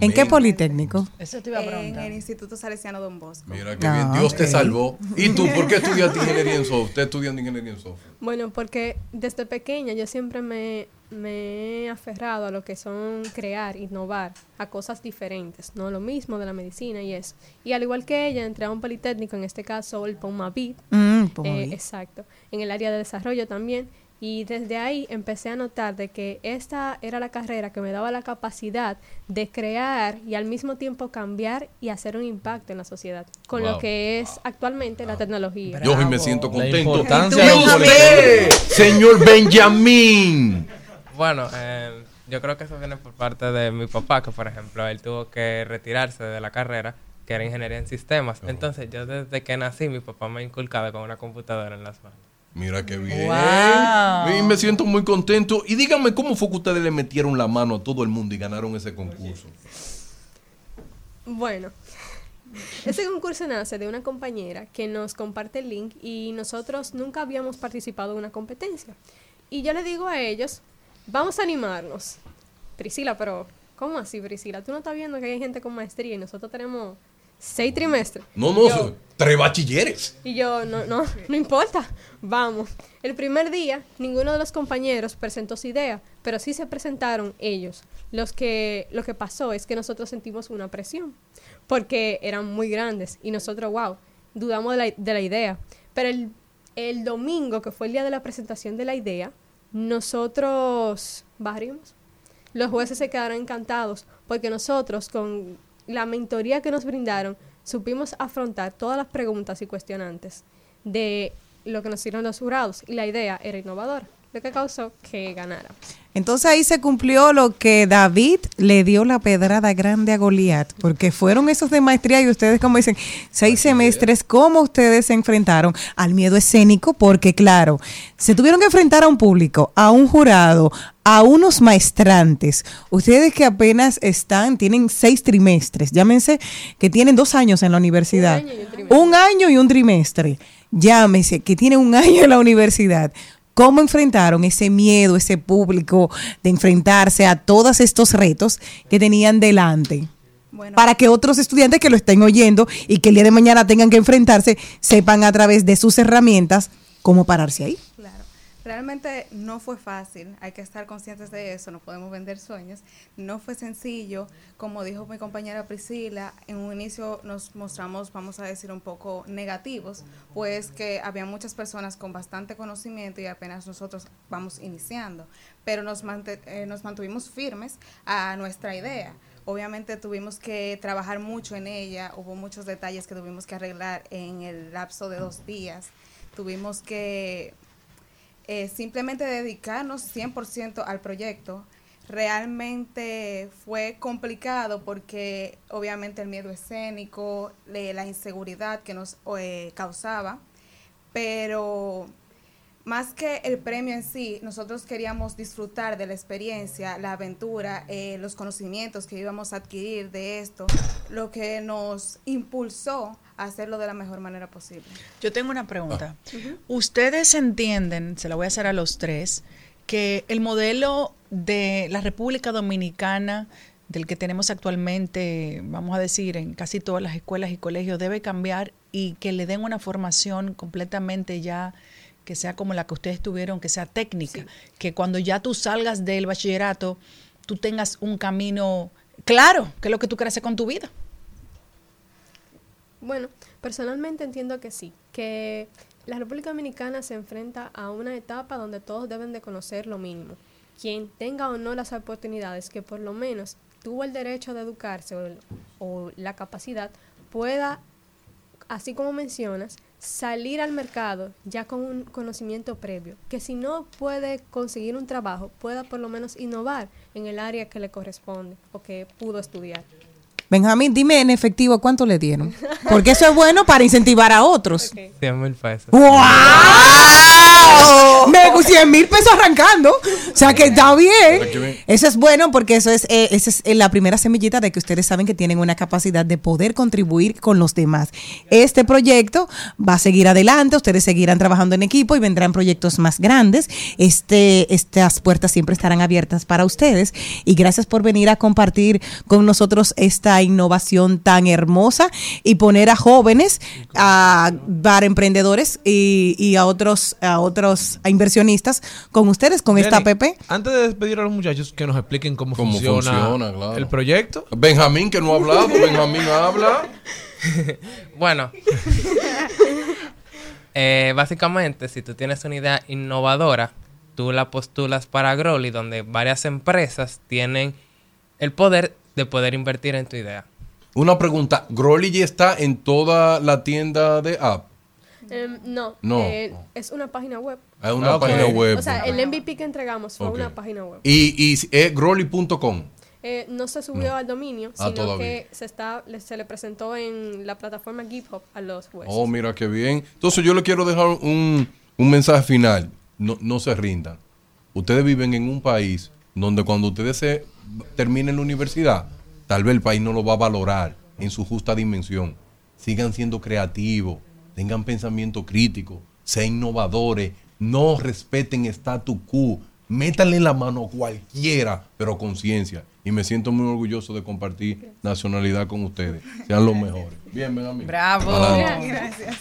¿En qué politécnico? Eso te iba a En preguntar. el Instituto Salesiano Don Bosco. Mira qué Ah, bien, Dios te ok. salvó. ¿Y tú por qué estudiaste ingeniería en software? Usted estudiando ingeniería en software. Bueno, porque desde pequeña yo siempre me, me he aferrado a lo que son crear, innovar, a cosas diferentes, no lo mismo de la medicina y eso. Y al igual que ella, entré a un politécnico, en este caso el POMAVID, Mm, Pomavit. eh, exacto, en el área de desarrollo también. Y desde ahí empecé a notar de que esta era la carrera que me daba la capacidad de crear y al mismo tiempo cambiar y hacer un impacto en la sociedad con Wow. lo que es actualmente la tecnología. Yo hoy me siento contento. importancia ¿Y de un usted, politécnico. señor Benjamín? Bueno, eh, yo creo que eso viene por parte de mi papá, que por ejemplo, él tuvo que retirarse de la carrera, que era ingeniería en sistemas. Entonces, yo desde que nací, mi papá me inculcaba con una computadora en las manos. Mira qué bien. Wow. Y me siento muy contento. Y díganme cómo fue que ustedes le metieron la mano a todo el mundo y ganaron ese concurso. Bueno, ese concurso nace de una compañera que nos comparte el link y nosotros nunca habíamos participado en una competencia. Y yo le digo a ellos, vamos a animarnos. Priscila, pero ¿cómo así, Priscila? Tú no estás viendo que hay gente con maestría y nosotros tenemos seis trimestres. No, no, Yo- tres bachilleres. y yo, no, no, no importa, vamos. El primer día, ninguno de los compañeros presentó su idea, pero sí se presentaron ellos. Los que, lo que pasó es que nosotros sentimos una presión, porque eran muy grandes y nosotros, wow, dudamos de la, de la idea. Pero el, el domingo, que fue el día de la presentación de la idea, nosotros barrimos. los jueces se quedaron encantados porque nosotros, con la mentoría que nos brindaron, supimos afrontar todas las preguntas y cuestionantes de lo que nos hicieron los jurados. Y la idea era innovadora, lo que causó que ganara. Entonces ahí se cumplió lo que David le dio la pedrada grande a Goliat, porque fueron esos de maestría y ustedes, como dicen, seis semestres, ¿cómo ustedes se enfrentaron al miedo escénico? Porque claro, se tuvieron que enfrentar a un público, a un jurado, a unos maestrantes. Ustedes que apenas están, tienen seis trimestres, llámense que tienen dos años en la universidad. Un año y un trimestre. Llámese que tienen un año en la universidad. ¿Cómo enfrentaron ese miedo, ese público de enfrentarse a todos estos retos que tenían delante? para que otros estudiantes que lo estén oyendo y que el día de mañana tengan que enfrentarse, sepan a través de sus herramientas cómo pararse ahí. Realmente no fue fácil, hay que estar conscientes de eso, no podemos vender sueños. No fue sencillo, como dijo mi compañera Priscila, en un inicio nos mostramos, vamos a decir, un poco negativos, pues que había muchas personas con bastante conocimiento y apenas nosotros vamos iniciando, pero nos, eh, mantuvimos firmes a nuestra idea. Obviamente tuvimos que trabajar mucho en ella, hubo muchos detalles que tuvimos que arreglar en el lapso de dos días. Tuvimos que eh, simplemente dedicarnos 100% al proyecto. Realmente fue complicado porque obviamente el miedo escénico, la inseguridad que nos eh, causaba, pero más que el premio en sí, nosotros queríamos disfrutar de la experiencia, la aventura, eh, los conocimientos que íbamos a adquirir de esto, lo que nos impulsó a hacerlo de la mejor manera posible. Yo tengo una pregunta. Ustedes entienden, se la voy a hacer a los tres, que el modelo de la República Dominicana del que tenemos actualmente, vamos a decir, en casi todas las escuelas y colegios, debe cambiar y que le den una formación completamente ya que sea como la que ustedes tuvieron, que sea técnica, que cuando ya tú salgas del bachillerato, tú tengas un camino claro, que es lo que tú quieres hacer con tu vida. Bueno, personalmente entiendo que sí, que la República Dominicana se enfrenta a una etapa donde todos deben de conocer lo mínimo. Quien tenga o no las oportunidades, que por lo menos tuvo el derecho de educarse o, el- o la capacidad, pueda, así como mencionas, salir al mercado ya con un conocimiento previo, que si no puede conseguir un trabajo, pueda por lo menos innovar en el área que le corresponde o que pudo estudiar. Benjamín, dime en efectivo cuánto le dieron. Porque eso es bueno para incentivar a otros. 100 mil pesos. ¡Wow! Me 100 mil pesos arrancando. O sea que está bien. Eso es bueno porque eso es, eh, esa es eh, la primera semillita de que ustedes saben que tienen una capacidad de poder contribuir con los demás. Este proyecto va a seguir adelante, ustedes seguirán trabajando en equipo y vendrán proyectos más grandes. Este, estas puertas siempre estarán abiertas para ustedes. Y gracias por venir a compartir con nosotros esta innovación tan hermosa y poner a jóvenes, a, para emprendedores y, y a otros, a otros a inversionistas con ustedes, con esta Jenny, PP. Antes de despedir a los muchachos, que nos expliquen cómo, ¿Cómo funciona, funciona, claro. el proyecto. Benjamín, que no ha hablado, Benjamín habla. bueno, eh, básicamente, si tú tienes una idea innovadora, tú la postulas para Growly, donde varias empresas tienen el poder de poder invertir en tu idea. Una pregunta, ¿Growly ya está en toda la tienda de app? Em, no, No. eh, es una página web. Es una Ah, página web. O sea, el MVP que entregamos fue una página web. Y, y es growly.com. Eh, no se subió al dominio, Ah, sino todavía. que se está le- se le presentó en la plataforma GitHub a los jueces. Oh, mira qué bien. Entonces yo le quiero dejar un, un mensaje final. No, no se rindan. Ustedes viven en un país donde cuando ustedes se terminen la universidad, tal vez el país no lo va a valorar en su justa dimensión. Sigan siendo creativos, tengan pensamiento crítico, sean innovadores, no respeten statu quo, métanle la mano a cualquiera, pero conciencia. Y me siento muy orgulloso de compartir nacionalidad con ustedes. Sean los mejores. Bien, Benjamín. Bravo. Adelante. Gracias.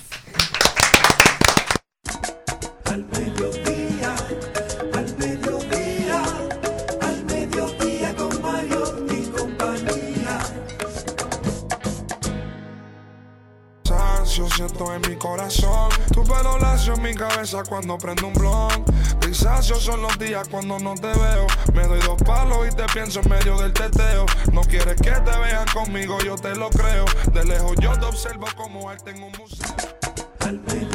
En mi corazón. Tu pelo lacio en mi cabeza cuando prendo un blon. Grisáceos son los días cuando no te veo. Me doy dos palos y te pienso en medio del teteo. No quieres que te vean conmigo, yo te lo creo. De lejos yo te observo como arte en un museo.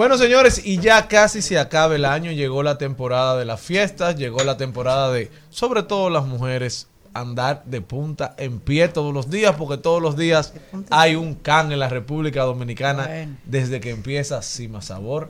Bueno, señores, y ya casi se acaba el año, llegó la temporada de las fiestas, llegó la temporada de, sobre todo las mujeres, andar de punta en pie todos los días, porque todos los días hay un can en la República Dominicana Bueno. desde que empieza Cima Sabor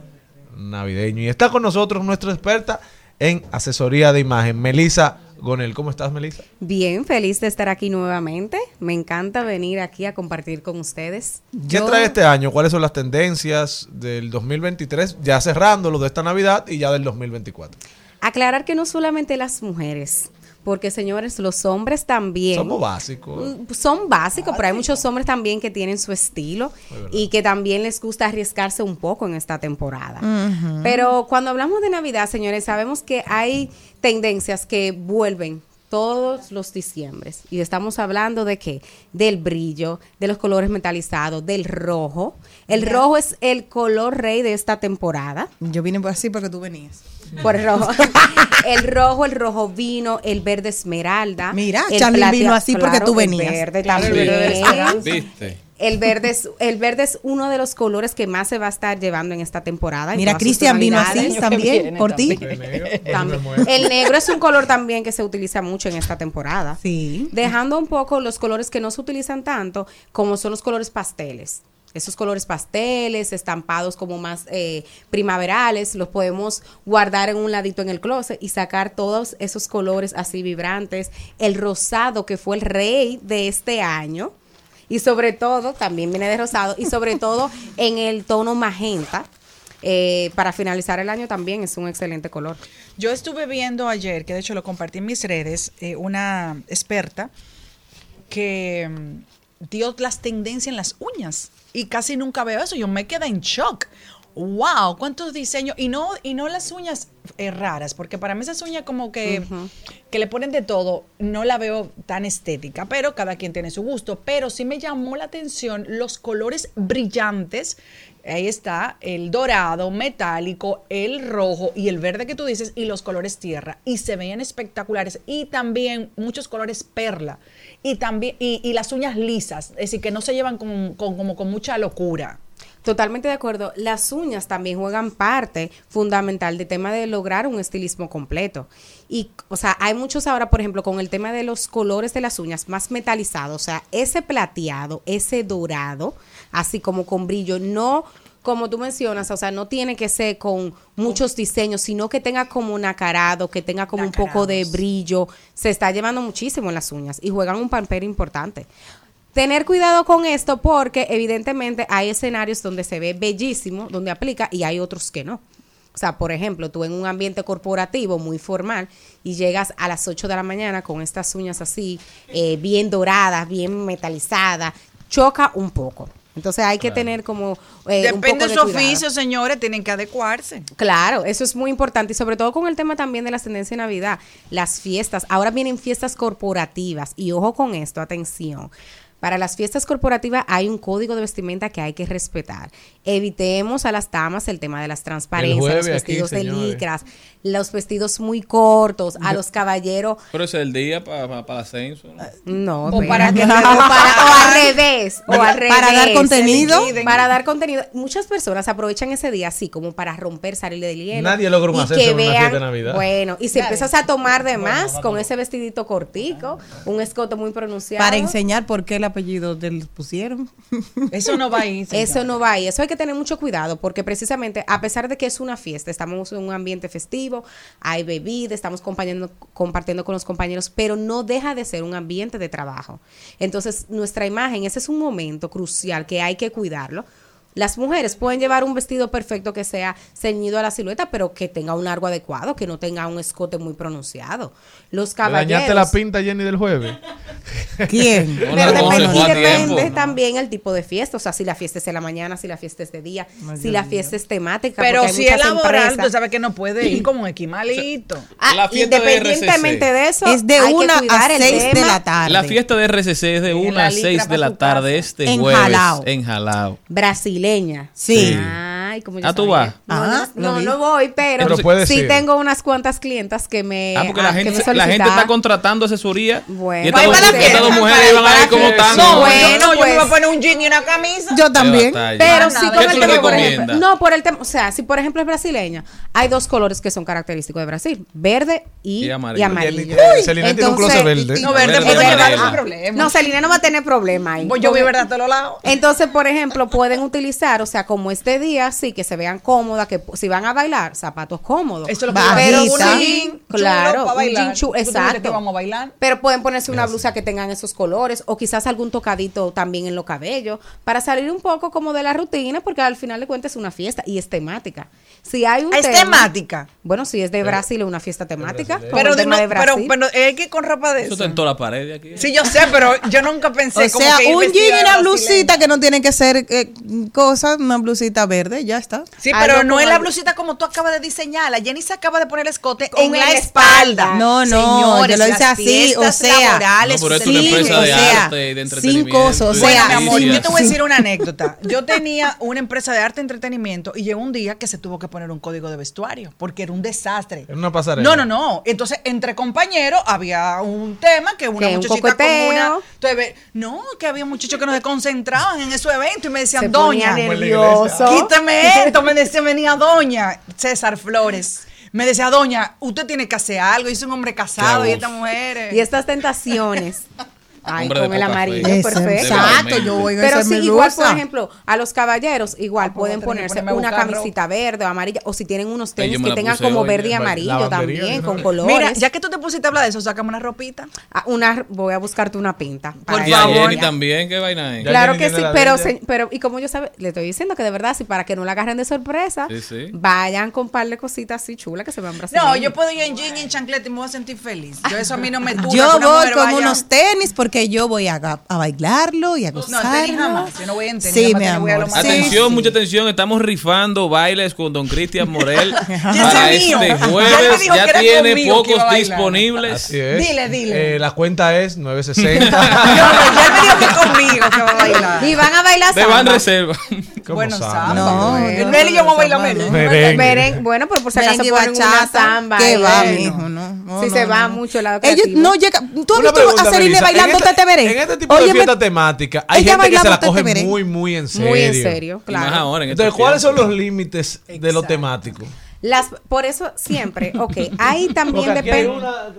navideño. Y está con nosotros nuestra experta en asesoría de imagen, Melisa Gonel. ¿Cómo estás, Melisa? Bien, feliz de estar aquí nuevamente. Me encanta venir aquí a compartir con ustedes. ¿Qué Yo- trae este año? ¿Cuáles son las tendencias del 2023? Ya cerrando lo de esta Navidad y ya del 2024. Aclarar que no solamente las mujeres, porque señores, los hombres también. Somos básicos. Mm, Son básicos, pero hay muchos hombres también que tienen su estilo y que también les gusta arriesgarse un poco en esta temporada. Pero cuando hablamos de Navidad, señores, sabemos que hay tendencias que vuelven todos los diciembres. Y estamos hablando de qué? Del brillo, de los colores metalizados, del rojo. El rojo es el color rey de esta temporada. Yo vine por así porque tú venías. Por el rojo. el rojo, el rojo vino, el verde esmeralda. Mira, platea- vino así porque tú el venías. el también. verde. El verde, es, el verde es uno de los colores que más se va a estar llevando en esta temporada. Mira, Cristian vino así también, por ti. También. El negro es un color también que se utiliza mucho en esta temporada. Sí. Dejando un poco los colores que no se utilizan tanto, como son los colores pasteles. Esos colores pasteles, estampados como más eh, primaverales, los podemos guardar en un ladito en el closet y sacar todos esos colores así vibrantes. El rosado, que fue el rey de este año. Y sobre todo, también viene de rosado, y sobre todo en el tono magenta. eh, para finalizar el año también es un excelente color. Yo estuve viendo ayer, que de hecho lo compartí en mis redes, eh, una experta que mm, dio las tendencias en las uñas. Y casi nunca veo eso. Yo me quedé en shock. ¡Wow! ¿Cuántos diseños? Y no, y no las uñas eh, raras, porque para mí esas uñas como que, que le ponen de todo, no la veo tan estética, pero cada quien tiene su gusto. Pero sí me llamó la atención los colores brillantes. Ahí está el dorado, metálico, el rojo y el verde que tú dices, y los colores tierra. Y se veían espectaculares. Y también muchos colores perla. Y también, y, las uñas lisas, es decir, que no se llevan con- como con mucha locura. Totalmente de acuerdo. Las uñas también juegan parte fundamental del tema de lograr un estilismo completo. Y, o sea, hay muchos ahora, por ejemplo, con el tema de los colores de las uñas más metalizados, o sea, ese plateado, ese dorado, así como con brillo, no como tú mencionas, o sea, no tiene que ser con muchos diseños, sino que tenga como un acarado, que tenga como un poco de brillo. Se está llevando muchísimo en las uñas y juegan un papel importante. Tener cuidado con esto porque evidentemente hay escenarios donde se ve bellísimo, donde aplica y hay otros que no. O sea, por ejemplo, tú en un ambiente corporativo muy formal y llegas a las 8 de la mañana con estas uñas así, eh, bien doradas, bien metalizadas, choca un poco. Entonces hay que tener como... eh, un Depende poco de su cuidado. oficio, señores, tienen que adecuarse. Claro, eso es muy importante y sobre todo con el tema también de las tendencias de Navidad, las fiestas. Ahora vienen fiestas corporativas y ojo con esto, atención. Para las fiestas corporativas hay un código de vestimenta que hay que respetar. Evitemos a las damas el tema de las transparencias, los aquí, vestidos de licras, los vestidos muy cortos, a los caballeros Pero ese es el día para el ascenso. no, O espérate. para que- o, para- o al revés, o al revés. para dar contenido. Para dar contenido. Muchas personas aprovechan ese día así como para romper, salir del hielo. Nadie logra un ascenso que en una vean- fiesta de Navidad. Bueno, y si Nadie. empiezas a tomar de más con ese vestidito cortico, un escote muy pronunciado. Para enseñar por qué el apellido del pusieron. Eso no va ahí. Eso no va ahí. Eso hay que tener mucho cuidado porque precisamente a pesar de que es una fiesta, estamos en un ambiente festivo, hay bebida, estamos compartiendo, con los compañeros, pero no deja de ser un ambiente de trabajo. Entonces, nuestra imagen, ese es un momento crucial que hay que cuidarlo. Las mujeres pueden llevar un vestido perfecto que sea ceñido a la silueta, pero que tenga un largo adecuado, que no tenga un escote muy pronunciado. Los caballeros. Dañaste la pinta, Jenny, del jueves. ¿Quién? pero depende, y depende también el tipo de fiesta. O sea, si la fiesta es en la mañana, si la fiesta es de día, si la fiesta es temática. Pero si es laboral, tú sabes que no puede ir como un esquimalito. Ah, independientemente de, eso, es de una a seis de la tarde. La fiesta de RCC es de 1 a 6 de la tarde este en jueves. Jalao. Enjalado. Brasil. Sí. Ah, y Ah, tú vas. No, ah, no, voy, pero, Pero sí tengo unas cuantas clientas que me Ah, porque la, gente, está contratando asesoría. Bueno. estas dos, mujeres iban a. No, bueno, yo, me voy a pues. poner un jean y una camisa. Yo también. Pero Ah, sí con el tema, por ejemplo. No, por el tema, o sea, si por ejemplo es brasileña, hay dos colores que son característicos de Brasil, verde y, amarillo. Celina tiene un closet verde. No, verde, no va a tener problema. Pues voy- yo vi verdad a todos lados. Entonces, por ejemplo, pueden utilizar, o sea, como este día, sí, que se vean cómodas, que si van a bailar, zapatos cómodos. Eso lo que Pero un jean, claro, para bailar. Un jean exacto. Que vamos a bailar. Pero pueden ponerse una blusa que tengan esos colores o quizás algún tocadito también en los cabellos para salir un poco como de la rutina porque al final de cuentas es una fiesta y es temática. Si hay un es temática. Bueno, si es de eh, Brasil es una fiesta temática. Pero, dime, de pero, pero eh, es que con ropa de eso. Eso en toda la pared aquí. Sí, yo sé, pero yo nunca pensé. o sea, un jean y una blusita que no tienen que ser eh, cosas, una blusita verde ya está. Sí, pero no es la blusita como tú acabas de diseñarla. Jenny se acaba de poner el escote Con en la espalda. espalda. No, no, Señores, yo lo hice así, o sea. Laborales, no, pero es una empresa de o sea, arte y de entretenimiento. Sin cosas, o sea. Bueno, mi amor, yo te voy a decir una anécdota. Yo tenía una empresa de arte y entretenimiento y llegó un día que se tuvo que poner un código de vestuario porque era un desastre. Era una pasarela. No, no, no. Entonces, entre compañeros había un tema que una muchachita un una. Entonces, no, que había muchachos que nos desconcentraban en esos eventos y me decían, se doña, nervioso. quítame esto, me decía, venía doña César Flores. Me decía, doña, usted tiene que hacer algo, yo soy un hombre casado y esta mujer. Y estas tentaciones. Ay, con el amarillo, perfecto. Exacto, yo voy a Pero sí, igual, por ejemplo, a los caballeros, igual pueden ponerse una camisita verde o amarilla, o si tienen unos tenis que tengan como verde y amarillo también, con colores. Mira, ya que tú te pusiste a hablar de eso, sácame una ropita. Ah, una, voy a buscarte una pinta. Por y favor. A también, qué vaina. Claro que sí, pero, se, pero, y como yo sabe, le estoy diciendo que de verdad, si para que no la agarren de sorpresa, vayan con par de cositas así chulas que se van a No, yo puedo ir en jean y en chancleta y me voy a sentir feliz. Yo eso a mí no me ah, gusta. Yo voy con unos tenis porque porque yo voy a, a bailarlo y a gozarlo. No. Yo no voy a entender. Sí, atención, mucha atención. Estamos rifando bailes con don Cristian Morel este jueves. Ya, tiene pocos disponibles. Dile, dile. La cuenta es 960. ya me dijo que conmigo a bailar. Y van a bailar samba. Van reserva. bueno, samba. No, y yo vamos a bailar merengue. Bueno, pero por si acaso ponen una samba. Va. Si se va mucho la Ellos no llegan. ¿Tú has visto a Celine bailando en este tipo de fiesta me... temática, hay gente que se la coge muy, muy en serio. Muy en serio, claro. Más ahora en Entonces, ¿cuáles son los límites de lo temático? Las, por eso siempre, ok, ahí también depende.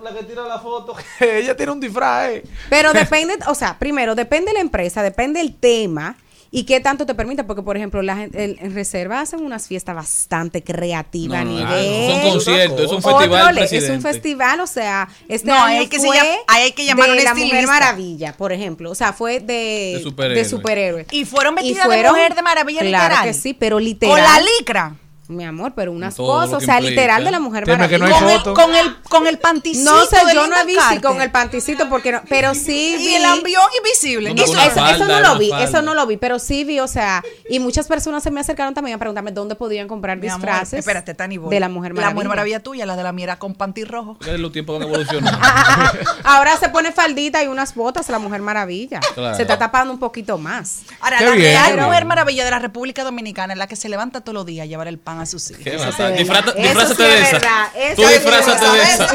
La que tira la foto, que ella tiene un disfraz. Eh. Pero depende, o sea, primero, depende de la empresa, depende el tema y qué tanto te permite, porque por ejemplo, la gente, en reserva hacen unas fiestas bastante creativas no, no, a son conciertos, es un festival. Otro, es un festival, o sea, este no, año hay que fue se hay que llamar de la Mujer Maravilla, por ejemplo, o sea, fue de, de superhéroes. De. Y fueron vestidas y fueron, de mujer de maravilla claro literal. que sí, pero literal. Con la licra. Mi amor, pero unas cosas, o sea, literal de la mujer maravilla. Con, el, con, el, con, panticito. No sé, yo no vi si con el panticito, porque no, pero sí vi. Y el ambión invisible. Eso, no lo vi, eso no lo vi, pero sí vi, o sea, y muchas personas se me acercaron también a preguntarme dónde podían comprar Mi disfraces. Amor, espérate, Tani, de la mujer maravilla. La mujer maravilla tuya, la de la miera con panty rojo. Es los tiempos donde evolucionó. Ahora se pone faldita y unas botas, la mujer maravilla. Se está tapando un poquito más. Ahora, Qué la bien, real mujer maravilla de la República Dominicana es la que se levanta todos los días a llevar el pan a sus. Qué eso disfrázate de esa. Tú disfrázate de esa.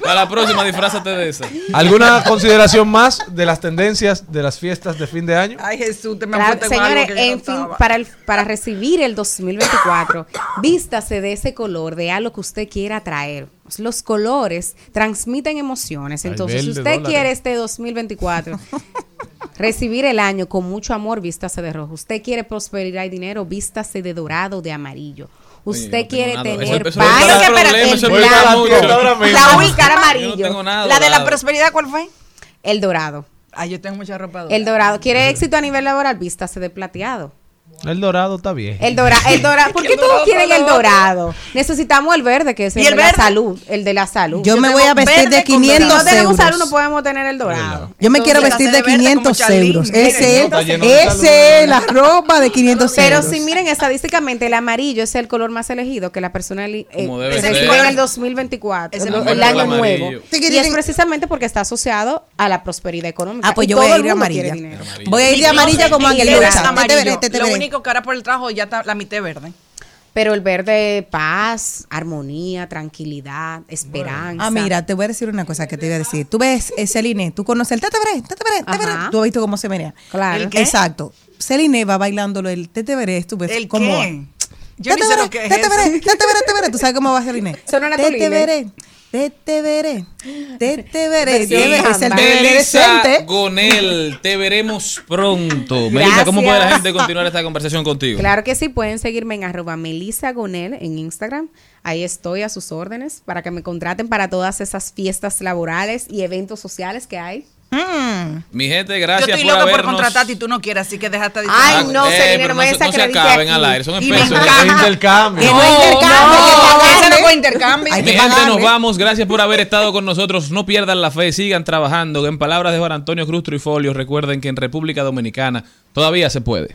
Para la próxima, disfrázate de esa. ¿Alguna consideración más de las tendencias de las fiestas de fin de año? Ay, Jesús, te me claro, Señores, en, fin, para, para recibir el 2024, vístase de ese color, de algo que usted quiera traer. Los colores transmiten emociones. Entonces, si usted quiere este 2024 Recibir el año con mucho amor, vístase de rojo. Usted quiere prosperidad y dinero, vístase de dorado, de amarillo. Usted quiere tener paz. La única amarillo. La de la prosperidad, ¿cuál fue? El dorado. Ah, yo tengo mucha ropa. El dorado. ¿Quiere éxito a nivel laboral? Vístase de plateado. El dorado está bien. El dorado, el dorado. ¿Por qué todos quieren el dorado? Necesitamos el verde, que es el, ¿Y el de la salud. El de la salud. Yo me voy a vestir de 500 Si no tenemos euros. salud, no podemos tener el dorado. Yo me quiero vestir de hace verde como 500 Charlene. euros. Ese es, ese la ropa de 500 Pero euros. si miren estadísticamente, el amarillo es el color más elegido que la persona eli- eh, en el 2024, Es el el, color el año nuevo. Y es precisamente porque está asociado a la prosperidad económica. Ah, pues yo voy a ir de amarilla. Voy a ir de amarilla como y el Angelucha. verde es amarillo. Te veré, te veré. Único que ahora por el trabajo ya está la mitad verde. Pero el verde, paz, armonía, tranquilidad, esperanza. Ah, mira, te voy a decir una cosa que te iba a decir. Tú ves, eh, Celine, tú conoces el tete veré, tete veré, tete veré. Ajá. Tú has visto cómo se menea. Claro. ¿El qué? Exacto. Celine va bailándolo el tete veré, tú ves ¿El cómo qué? Yo sé veré, eso. veré, tete veré, tete veré. Tú sabes cómo va Celine. Suena una Tete colina. veré, veré, tete veré. El tete veré Melissa. Gonel, te veremos pronto. Melissa, ¿cómo puede la gente continuar esta conversación contigo? Claro que sí, pueden seguirme en arroba Melissa Gonel en Instagram. Ahí estoy a sus órdenes para que me contraten para todas esas fiestas laborales y eventos sociales que hay. Mi gente, Yo gracias estoy por loca por habernos... contratarte y tú no quieres, así que déjate de Ay, no, Eh, no me se- no se acaben aquí. al aire, son intercambio. No intercambio, No, pagarle. ese no fue intercambio. Mi gente, nos vamos. Gracias por haber estado con nosotros. No pierdan la fe, sigan trabajando. En palabras de Juan Antonio Cruz Trifolio, recuerden que en República Dominicana todavía se puede.